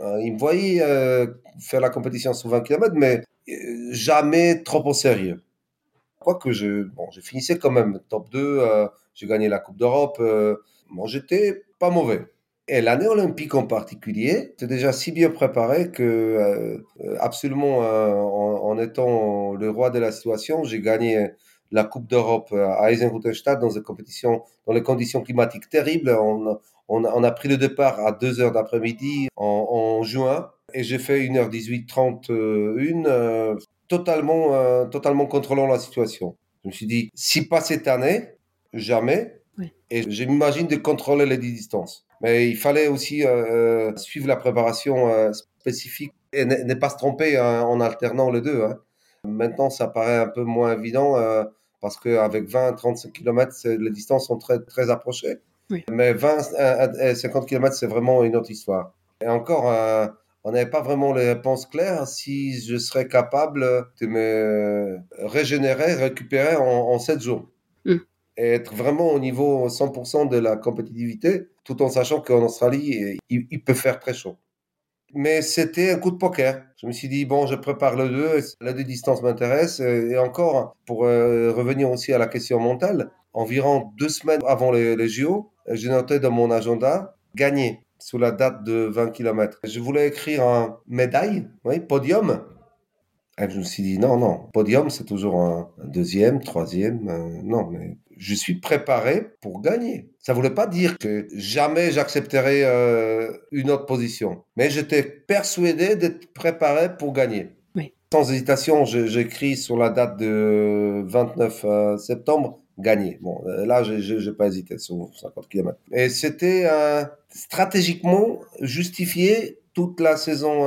euh, il me voyait euh, faire la compétition sur 20 km, mais euh, jamais trop au sérieux. Quoique je, bon, je finissais quand même top 2, j'ai gagné la Coupe d'Europe, bon, j'étais pas mauvais. Et l'année olympique en particulier, j'étais déjà si bien préparé que, absolument, en, étant le roi de la situation, j'ai gagné la Coupe d'Europe à Eisenhüttenstadt dans des compétitions, dans les conditions climatiques terribles. On, a, pris le départ à 2h d'après-midi en, juin et j'ai fait 1h18 31, euh, totalement, euh, totalement contrôlant la situation. Je me suis dit, si pas cette année, jamais. Et je m'imagine de contrôler les distances. Mais il fallait aussi euh, euh, suivre la préparation spécifique et ne pas se tromper hein, en alternant les deux. Hein. Maintenant, ça paraît un peu moins évident parce qu'avec 20-35 km, les distances sont très, très approchées. Mais 20 et 50 km, c'est vraiment une autre histoire. Et encore, on n'avait pas vraiment les réponses claires si je serais capable de me régénérer, récupérer en, 7 jours. Et être vraiment au niveau 100% de la compétitivité, tout en sachant qu'en Australie, il, peut faire très chaud. Mais c'était un coup de poker. Je me suis dit, bon, je prépare le 2, la deux distance m'intéresse. Et encore, pour euh, revenir aussi à la question mentale, environ deux semaines avant les, les JO, j'ai noté dans mon agenda gagner sous la date de 20 km. Je voulais écrire un médaille, oui, podium. Et je me suis dit, non, non, podium, c'est toujours un, deuxième, troisième. Euh, non, mais je suis préparé pour gagner. Ça ne voulait pas dire que jamais j'accepterai euh, une autre position. Mais j'étais persuadé d'être préparé pour gagner. Oui. Sans hésitation, j'écris sur la date de 29 euh, septembre gagner. Bon, euh, là, je n'ai pas hésité sur 50 km. Et c'était euh, stratégiquement justifié toute la saison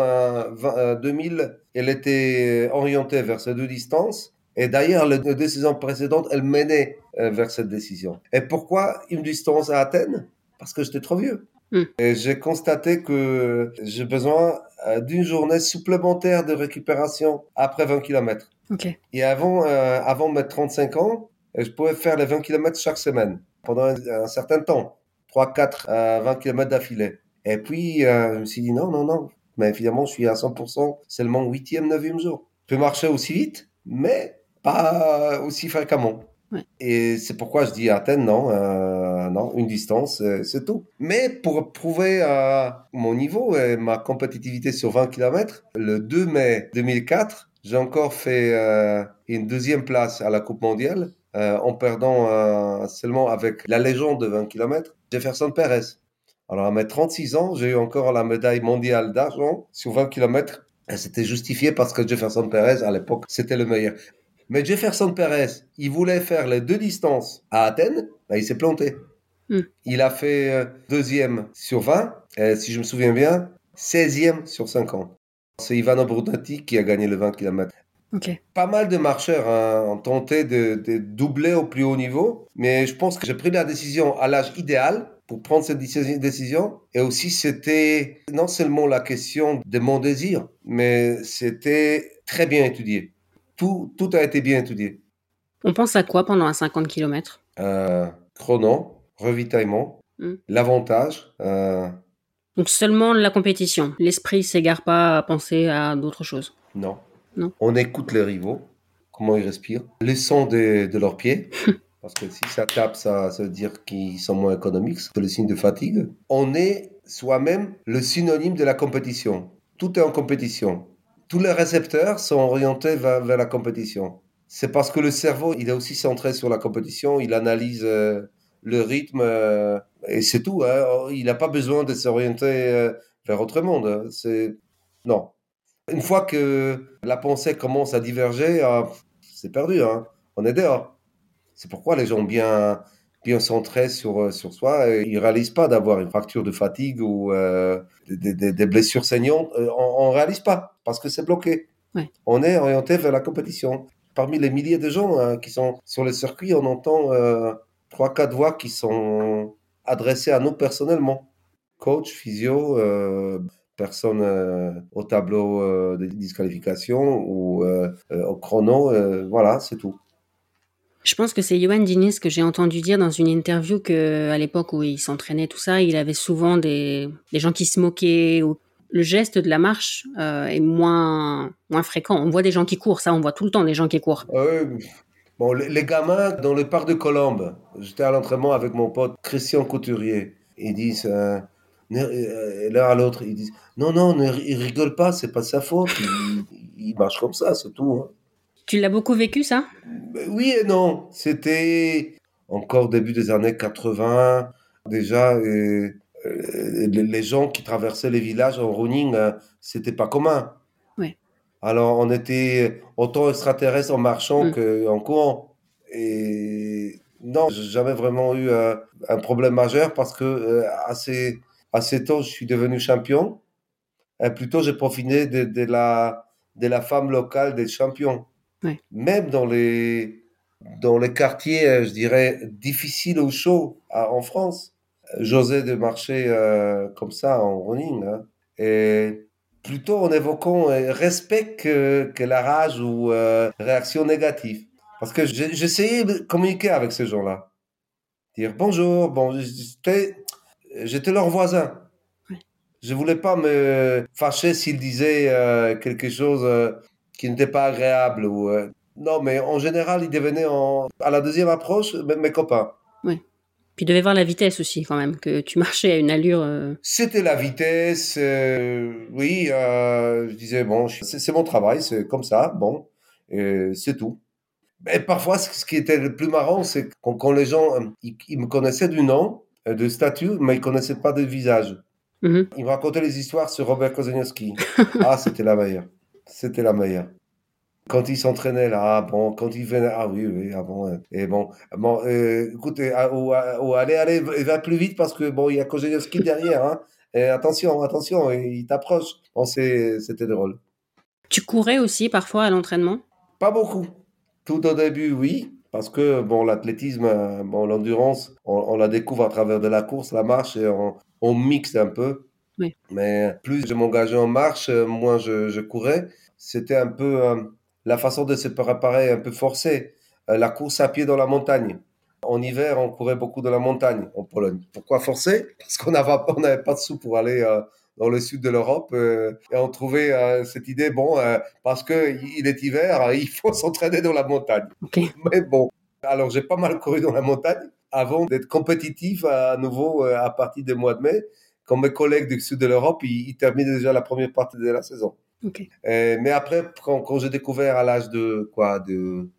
2000. Euh, elle était orientée vers ces deux distances. Et d'ailleurs, les deux saisons précédentes, elle menait vers cette décision. Et pourquoi une distance à Athènes? Parce que j'étais trop vieux. Hmm. Et j'ai constaté que j'ai besoin d'une journée supplémentaire de récupération après 20 km. Okay. Et avant, avant mes 35 ans, je pouvais faire les 20 km chaque semaine pendant un, certain temps, 3, 4, 20 km d'affilée. Et puis, euh, je me suis dit non, non, non. Mais finalement, je suis à 100% seulement 8e, 9e jour. Je peux marcher aussi vite, mais pas aussi fréquemment. Et c'est pourquoi je dis Athènes, non, euh, non, une distance, euh, c'est tout. Mais pour prouver mon niveau et ma compétitivité sur 20 km, le 2 mai 2004, j'ai encore fait une deuxième place à la Coupe mondiale euh, en perdant euh, seulement avec la légende de 20 km, Jefferson Perez. Alors à mes 36 ans, j'ai eu encore la médaille mondiale d'argent sur 20 km. C'était justifié parce que Jefferson Perez, à l'époque, c'était le meilleur. Mais Jefferson Perez, il voulait faire les deux distances à Athènes, ben, il s'est planté. Hmm. Il a fait euh, deuxième sur 20, et si je me souviens bien, 16e sur 50. C'est Ivano Brunati qui a gagné le 20 km. Pas mal de marcheurs hein, ont tenté de, doubler au plus haut niveau, mais je pense que j'ai pris la décision à l'âge idéal pour prendre cette décision. Et aussi, c'était non seulement la question de mon désir, mais c'était très bien étudié. Tout, tout a été bien étudié. On pense à quoi pendant un 50 km euh, Chrono, ravitaillement, hmm. l'avantage. Euh, Donc seulement la compétition. L'esprit s'égare pas à penser à d'autres choses. Non. On écoute les rivaux, comment ils respirent, les sons de, leurs pieds. Parce que si ça tape, ça, veut dire qu'ils sont moins économiques, c'est le signe de fatigue. On est soi-même le synonyme de la compétition. Tout est en compétition. Tous les récepteurs sont orientés vers, la compétition. C'est parce que le cerveau, il est aussi centré sur la compétition, il analyse euh, le rythme, euh, et c'est tout. Hein. Il n'a pas besoin de s'orienter euh, vers autre monde. C'est... Non, une fois que la pensée commence à diverger, ah, c'est perdu, hein. on est dehors. C'est pourquoi les gens bien, centrés sur, euh, sur soi, ils ne réalisent pas d'avoir une fracture de fatigue ou euh, des, blessures saignantes. Euh, on ne réalise pas parce que c'est bloqué. On est orienté vers la compétition. Parmi les milliers de gens hein, qui sont sur le circuit, on entend trois, quatre voix qui sont adressées à nous personnellement. Coach, physio, personne euh, au tableau euh, de disqualification ou euh, au chrono. voilà, c'est tout. Je pense que c'est Johan Diniz que j'ai entendu dire dans une interview que à l'époque où il s'entraînait tout ça, il avait souvent des, des gens qui se moquaient. Ou... Le geste de la marche est moins moins fréquent. On voit des gens qui courent, ça, on voit tout le temps des gens qui courent. bon, les, gamins dans le parc de Colombes, j'étais à l'entraînement avec mon pote Christian Couturier. Ils disent et l'un à l'autre, ils disent non, non, ne, il rigole pas, c'est pas sa faute, il, marche comme ça, c'est tout. Hein. Tu l'as beaucoup vécu, ça? Ben Oui et non. C'était encore début des années 80. Déjà, euh, les gens qui traversaient les villages en running, euh, c'était pas commun. Oui. Alors, on était autant extraterrestre en marchant Mm. qu'en courant. Et non, j'ai jamais vraiment eu euh, un problème majeur parce que euh, assez, assez tôt, je suis devenu champion. Et plutôt, j'ai profité de, de la, de la femme locale des champions. Ouais. Même dans les, dans les quartiers, euh, je dirais, difficiles ou chauds à- en France, j'osais de marcher euh, comme ça en running. hein. Et plutôt en évoquant euh, respect que, que la rage ou euh, réaction négative. Parce que j'essayais de communiquer avec ces gens-là. Dire bonjour, bon, j'étais leur voisin. Ouais. Je voulais pas me fâcher s'ils disaient quelque chose qui n'était pas agréable. Ou, euh, non, mais en général, ils devenaient, en, à la deuxième approche, mes, copains. Puis il devait voir la vitesse aussi, quand même, que tu marchais à une allure. euh, C'était la vitesse, euh, oui, je disais, bon, c'est mon travail, c'est comme ça, bon, c'est tout. Et parfois, ce qui était le plus marrant, c'est quand, quand les gens, ils, ils me connaissaient du nom, de statut, mais ils connaissaient pas de visage. mhm. Ils me racontaient les histoires sur Robert Kozeniowski. ah, c'était la meilleure. C'était la meilleure. Quand il s'entraînait là, ah, bon, quand il venait, ah oui, oui, ah bon, euh, et bon, bon, euh, écoute, euh, ah, oh, ah, oh, allez, allez, va plus vite parce que bon, il y a Kozeniowski derrière, hein. Et attention, attention, il t'approche. Bon, c'était drôle. Tu courais aussi parfois à l'entraînement? Pas beaucoup. Tout au début, oui, parce que bon, l'athlétisme, bon, l'endurance, on, on la découvre à travers de la course, la marche, et on, on mixe un peu. Oui. Mais plus je m'engageais en marche, euh, moins je, je courais. C'était un peu euh, la façon de se préparer un peu forcée. Euh, la course à pied dans la montagne. En hiver, on courait beaucoup dans la montagne en Pologne. Pourquoi forcer Parce qu'on n'avait pas de sous pour aller euh, dans le sud de l'Europe. et on trouvait cette idée, bon, parce qu'il est hiver, il faut s'entraîner dans la montagne. Mais bon, alors j'ai pas mal couru dans la montagne avant d'être compétitif à nouveau à partir du mois de mai. Quand mes collègues du sud de l'Europe, ils, ils terminent déjà la première partie de la saison. Euh, mais après, quand, quand j'ai découvert à l'âge de quoi, de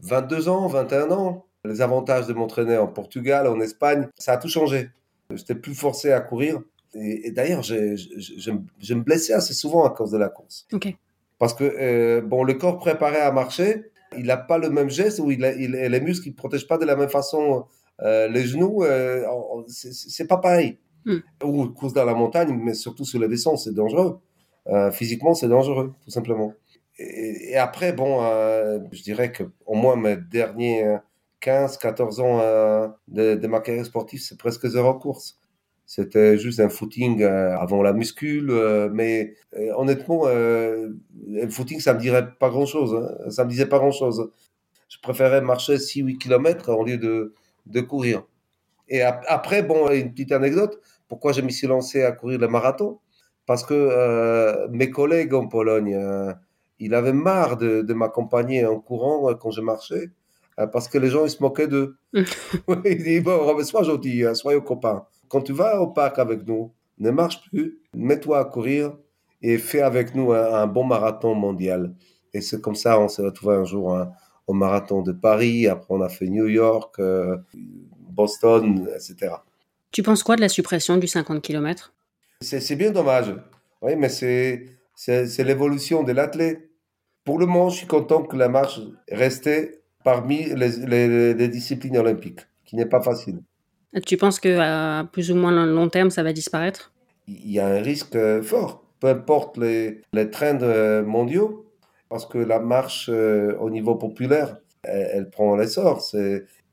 22 ans, 21 ans, les avantages de m'entraîner en Portugal, en Espagne, ça a tout changé. J'étais plus forcé à courir. Et, et d'ailleurs, j'ai- je, je, je me blessais assez souvent à cause de la course. Parce que, euh, bon, le corps préparé à marcher, il n'a pas le même geste ou il a, il, et les muscles ne protègent pas de la même façon euh, les genoux. Euh, c'est pas pareil. Hmm. Ou course dans la montagne, mais surtout sur les descentes, c'est dangereux. Euh, physiquement, c'est dangereux, tout simplement. Et, après, bon, euh, je dirais que au moins mes derniers euh, 15, 14 ans euh, de, de ma carrière sportive, c'est presque zéro course. C'était juste un footing euh, avant la muscule, euh, mais euh, honnêtement, euh, le footing, ça me dirait pas grand-chose. Hein. Ça me disait pas grand-chose. Je préférais marcher 6-8 km au lieu de, de courir. Et ap- après, bon, une petite anecdote, pourquoi je me suis lancé à courir le marathon? Parce que euh, mes collègues en Pologne, euh, ils avaient marre de, de m'accompagner en courant euh, quand je marchais, parce que les gens, ils se moquaient d'eux. Ils disent, bon, sois gentil, hein, soyons copains. Quand tu vas au parc avec nous, ne marche plus, mets-toi à courir et fais avec nous un, un bon marathon mondial. Et c'est comme ça, on s'est retrouvé un jour hein, au marathon de Paris, après on a fait New York, Boston, etc. Tu penses quoi de la suppression du 50 km C'est bien dommage. Oui, mais c'est l'évolution de l'athlète. Pour le moment, je suis content que la marche restait parmi les, les- les disciplines olympiques, qui n'est pas facile. Tu penses que à plus ou moins long terme, ça va disparaître? Il y a un risque euh, fort, peu importe les, les trends euh, mondiaux, parce que la marche euh, au niveau populaire, elle, elle prend l'essor.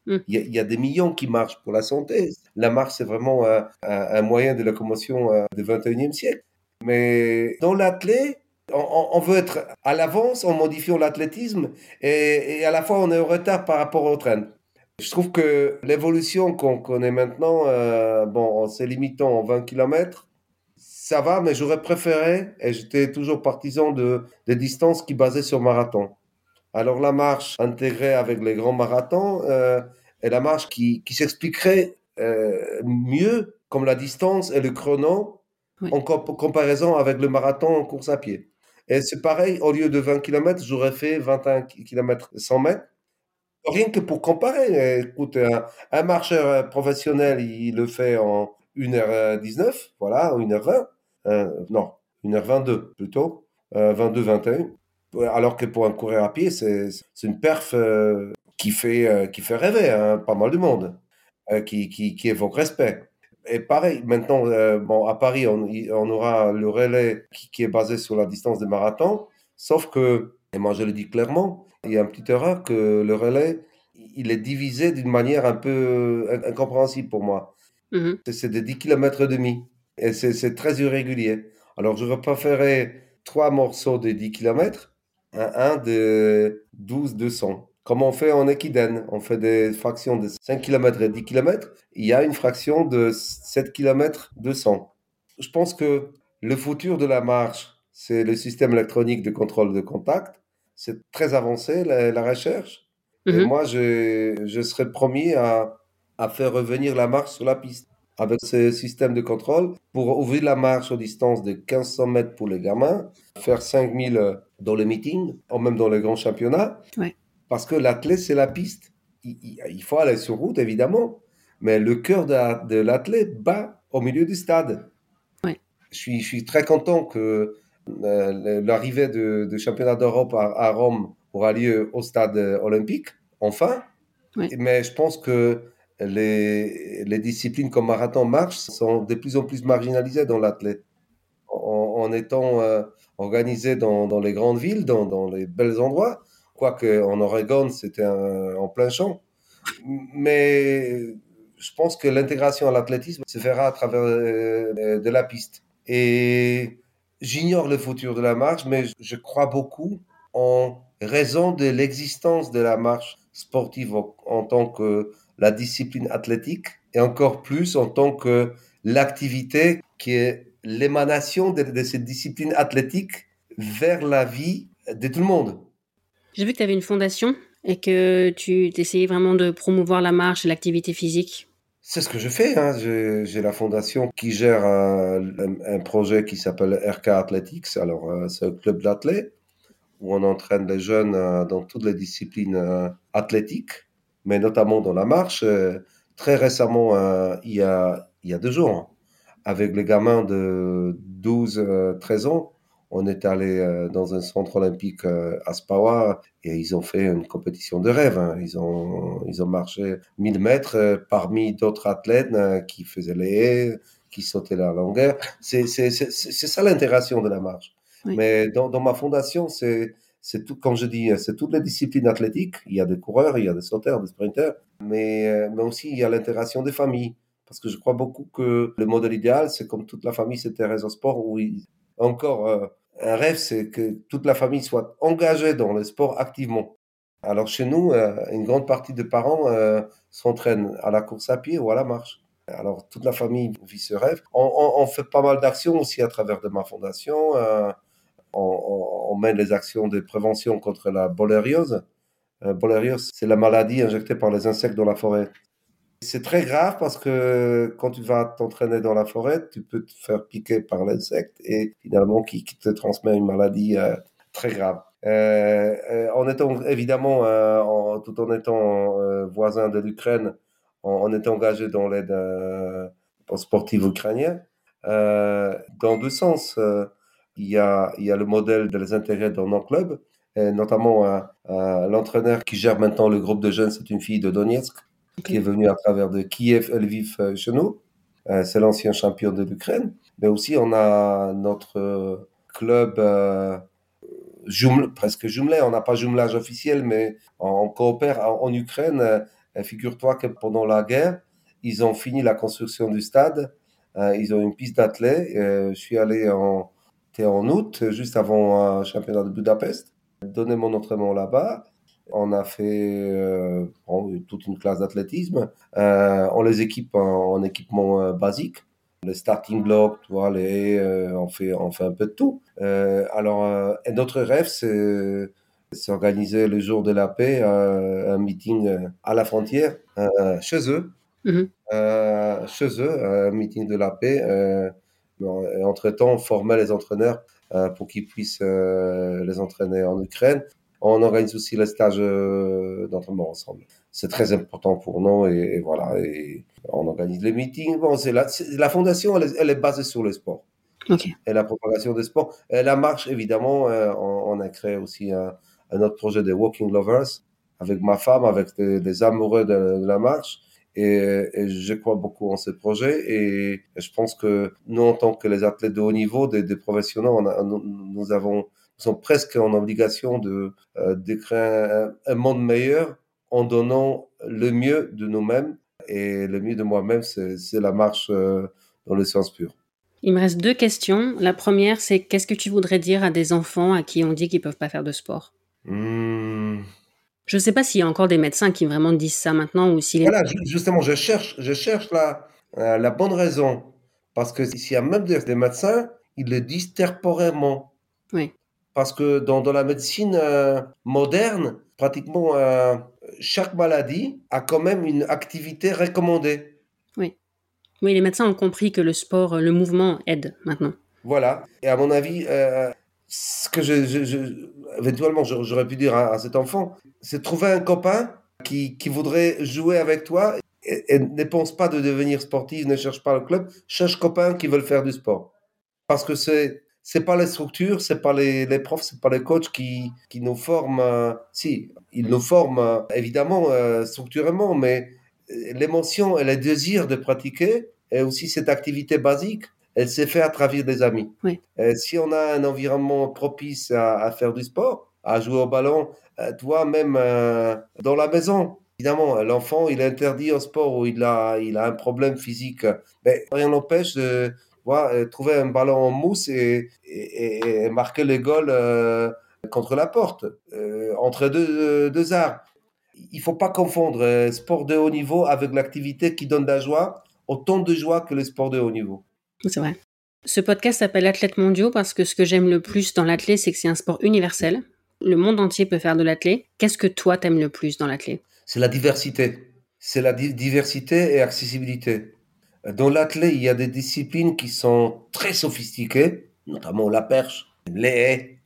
Mm. Y, a, il y a des millions qui marchent pour la santé. La marche, c'est vraiment un, moyen de locomotion euh, du 21e siècle. Mais dans l'athlète, on, veut être à l'avance en modifiant l'athlétisme et, à la fois on est en retard par rapport au trend. Je trouve que l'évolution qu'on connaît maintenant, euh, bon, en se limitant en 20 km, ça va, mais j'aurais préféré, et j'étais toujours partisan de, des distances qui basaient sur marathon. Alors la marche intégrée avec les grands marathons euh, et la marche qui s'expliquerait euh, mieux comme la distance et le chrono Oui. en comp- comparaison avec le marathon en course à pied. Et c'est pareil, au lieu de 20 km, j'aurais fait 21 km 100 mètres. Rien que pour comparer. Écoute, un, un marcheur euh, professionnel, il le fait en 1h19, voilà, ou 1h20. Euh, non, 1h22 plutôt, euh, 22-21. Alors que pour un coureur à pied, c'est une perf qui, fait, qui fait rêver hein, pas mal de monde, qui, qui, qui évoque respect. Et pareil, maintenant, bon, à Paris, on, on aura le relais qui, qui, est basé sur la distance de marathon, sauf que, et moi je le dis clairement, il y a une petite erreur que le relais, il est divisé d'une manière un peu incompréhensible pour moi. Mmh c'est de 10 km et demi. Et c'est très irrégulier. Alors, je préférerais trois morceaux de 10 km, un, de 12 200. Comme on fait en équidène, on fait des fractions de 5 km et 10 km, il y a une fraction de 7 km 200. Je pense que le futur de la marche, c'est le système électronique de contrôle de contact. C'est très avancé, la, recherche. Et mmh moi, je, je serais promis à, à faire revenir la marche sur la piste avec ce système de contrôle pour ouvrir la marche aux distances de 1500 mètres pour les gamins, faire 5000 dans les meetings, ou même dans les grands championnats. Parce que l'athlète, c'est la piste. Il, faut aller sur route, évidemment, mais le cœur de, l'athlète bat au milieu du stade. Je, suis, je suis très content que euh, l'arrivée de, championnat d'Europe à, à, Rome aura lieu au stade olympique, enfin. Mais je pense que les, les, disciplines comme marathon, marche sont de plus en plus marginalisées dans l'athlète. En, étant euh, organisées dans, dans, les grandes villes, dans, dans, les bels endroits, quoique en Oregon, c'était en plein champ. Mais je pense que l'intégration à l'athlétisme se fera à travers euh, de la piste. Et j'ignore le futur de la marche, mais je crois beaucoup en raison de l'existence de la marche sportive en tant que la discipline athlétique et encore plus en tant que l'activité qui est l'émanation de, cette discipline athlétique vers la vie de tout le monde. J'ai vu que tu avais une fondation et que tu essayais vraiment de promouvoir la marche et l'activité physique. C'est ce que je fais. Hein. J'ai la fondation qui gère un, projet qui s'appelle RK Athletics. Alors, euh, c'est un club d'athlètes où on entraîne les jeunes euh, dans toutes les disciplines euh, athlétiques mais notamment dans la marche. Très récemment, il, y a, il y a deux jours, avec les gamins de 12-13 ans, on est allé dans un centre olympique à Spawa et ils ont fait une compétition de rêve. Hein. Ils, ont, ils ont marché 1000 mètres parmi d'autres athlètes qui faisaient les haies, qui sautaient la longueur. C'est ça l'intégration de la marche. Mais dans, dans, ma fondation, c'est c'est tout, comme je dis, c'est toutes les disciplines athlétiques. Il y a des coureurs, il y a des sauteurs, des sprinteurs, mais, euh, mais aussi il y a l'intégration des familles. Parce que je crois beaucoup que le modèle idéal, c'est comme toute la famille s'intéresse au sport, où encore euh, un rêve, c'est que toute la famille soit engagée dans le sport activement. Alors chez nous, euh, une grande partie des parents s'entraînent à la course à pied ou à la marche. Alors toute la famille vit ce rêve. On, fait pas mal d'actions aussi à travers de ma fondation on, mène les actions de prévention contre la bolériose. Euh, bolériose, c'est la maladie injectée par les insectes dans la forêt. C'est très grave parce que quand tu vas t'entraîner dans la forêt, tu peux te faire piquer par l'insecte et finalement qui, te transmet une maladie euh, très grave. Euh, en étant évidemment, tout en étant voisin de l'Ukraine, on, est engagé dans l'aide sportive ukrainienne dans deux sens il y a, le modèle de les intégrer dans nos clubs, notamment euh, euh, l'entraîneur qui gère maintenant le groupe de jeunes, c'est une fille de Donetsk, qui est venue à travers de Kiev, Lviv euh, chez nous. c'est l'ancien champion de l'Ukraine. Mais aussi, on a notre club presque jumelé. On n'a pas jumelage officiel, mais on, coopère en, Ukraine. Figure-toi que pendant la guerre, ils ont fini la construction du stade. ils ont une piste d'athlètes. je suis allé en, en août, juste avant un championnat de Budapest. Donné mon entraînement là-bas. On a fait euh, toute une classe d'athlétisme. Euh, on les équipe en, équipement euh, basique. Les starting blocks, tu vois, les, on, fait, on fait un peu de tout. alors, notre rêve, c'est c'est organiser le jour de la paix, un meeting à la frontière, chez eux. Mm-hmm. chez eux, un meeting de la paix et entre-temps, on formait les entraîneurs pour qu'ils puissent les entraîner en Ukraine. On organise aussi les stages euh, d'entraînement ensemble. C'est très important pour nous et, voilà. Et on organise les meetings. Bon, c'est la, la, fondation, elle est, basée sur le sport. et la propagation des sports. Et la marche, évidemment, on, a créé aussi un, autre projet des Walking Lovers avec ma femme, avec des, amoureux de, la marche. Et, je crois beaucoup en ce projet et je pense que nous, en tant que les athlètes de haut niveau, des, professionnels, nous, avons, sommes presque en obligation de, créer un, monde meilleur en donnant le mieux de nous-mêmes. Et le mieux de moi-même, c'est la marche euh, dans le sens pur. Il me reste deux questions. La première, c'est qu'est-ce que tu voudrais dire à des enfants à qui on dit qu'ils ne peuvent pas faire de sport? Hmm. Je ne sais pas s'il y a encore des médecins qui vraiment disent ça maintenant ou s'il Voilà, justement, je cherche, je cherche la, euh, la bonne raison. Parce que s'il y a même des, médecins, ils le disent temporairement. Oui. Parce que dans, dans la médecine euh, moderne, pratiquement chaque maladie a quand même une activité recommandée. Oui. Oui, les médecins ont compris que le sport, le mouvement aide maintenant. Voilà. Et à mon avis, euh, ce que je, éventuellement j'aurais pu dire à, cet enfant, c'est trouver un copain qui, qui voudrait jouer avec toi et, ne pense pas de devenir sportif, ne cherche pas le club, cherche copains qui veulent faire du sport. Parce que c'est c'est pas les structures, c'est pas les, les profs, c'est pas les coachs qui, qui nous forment. Euh, si, ils nous forment euh, évidemment euh, structurellement, mais l'émotion et le désir de pratiquer et aussi cette activité basique, elle s'est faite à travers des amis. si on a un environnement propice à, faire du sport, à jouer au ballon, toi même dans la maison, évidemment, l'enfant il est interdit au sport ou il a, il a un problème physique, mais rien n'empêche de euh, trouver un ballon en mousse et, et, marquer les goals euh, contre la porte, euh, entre deux, deux arbres. Il faut pas confondre sport de haut niveau avec l'activité qui donne de la joie, autant de joie que le sport de haut niveau. C'est vrai. Ce podcast s'appelle Athlète mondiaux parce que ce que j'aime le plus dans l'athlète, c'est que c'est un sport universel. Le monde entier peut faire de l'athlète. Qu'est-ce que toi t'aimes le plus dans l'athlète C'est la diversité. C'est la diversité et accessibilité. Dans l'athlète, il y a des disciplines qui sont très sophistiquées, notamment la perche, les haies,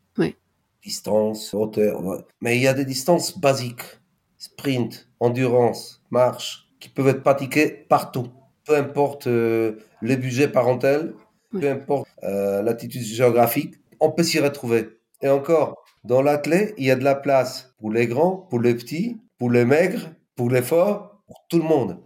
distance, hauteur. Mais il y a des distances basiques, sprint, endurance, marche, qui peuvent être pratiquées partout. Peu importe euh, le budget parental, peu importe euh, l'attitude géographique, on peut s'y retrouver. Et encore, dans l'athlète, il y a de la place pour les grands, pour les petits, pour les maigres, pour les forts, pour tout le monde.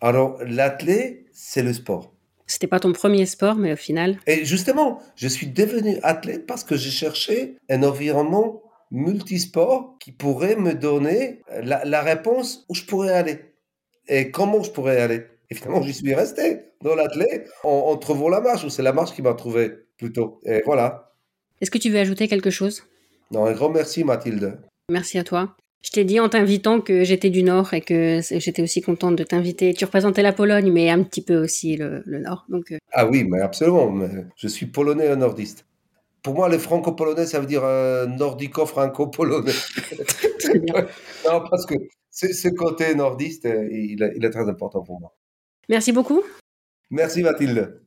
Alors, l'athlète, c'est le sport. C'était pas ton premier sport, mais au final. Et justement, je suis devenu athlète parce que j'ai cherché un environnement multisport qui pourrait me donner la, réponse où je pourrais aller et comment je pourrais aller. Et finalement, j'y suis resté dans l'athlète en, en, trouvant la marche, ou c'est la marche qui m'a trouvé plutôt. Et voilà. Est-ce que tu veux ajouter quelque chose? Non, un grand merci Mathilde. Merci à toi. Je t'ai dit en t'invitant que j'étais du Nord et que j'étais aussi contente de t'inviter. Tu représentais la Pologne, mais un petit peu aussi le, Nord. Donc, euh. Ah oui, mais absolument. je suis polonais et nordiste. Pour moi, les franco-polonais, ça veut dire euh, nordico-franco-polonais. Non, parce que ce côté nordiste, euh, il, il est très important pour moi. Merci beaucoup. Merci Mathilde.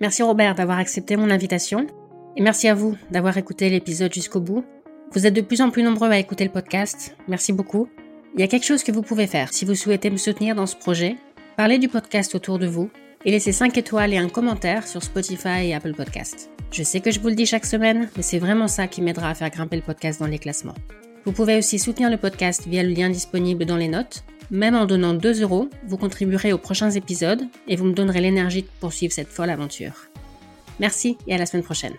Merci Robert d'avoir accepté mon invitation. Merci à vous d'avoir écouté l'épisode jusqu'au bout. Vous êtes de plus en plus nombreux à écouter le podcast. Merci beaucoup. Il y a quelque chose que vous pouvez faire si vous souhaitez me soutenir dans ce projet. Parlez du podcast autour de vous et laissez 5 étoiles et un commentaire sur Spotify et Apple Podcast. Je sais que je vous le dis chaque semaine, mais c'est vraiment ça qui m'aidera à faire grimper le podcast dans les classements. Vous pouvez aussi soutenir le podcast via le lien disponible dans les notes. Même en donnant 2 euros, vous contribuerez aux prochains épisodes et vous me donnerez l'énergie de poursuivre cette folle aventure. Merci et à la semaine prochaine.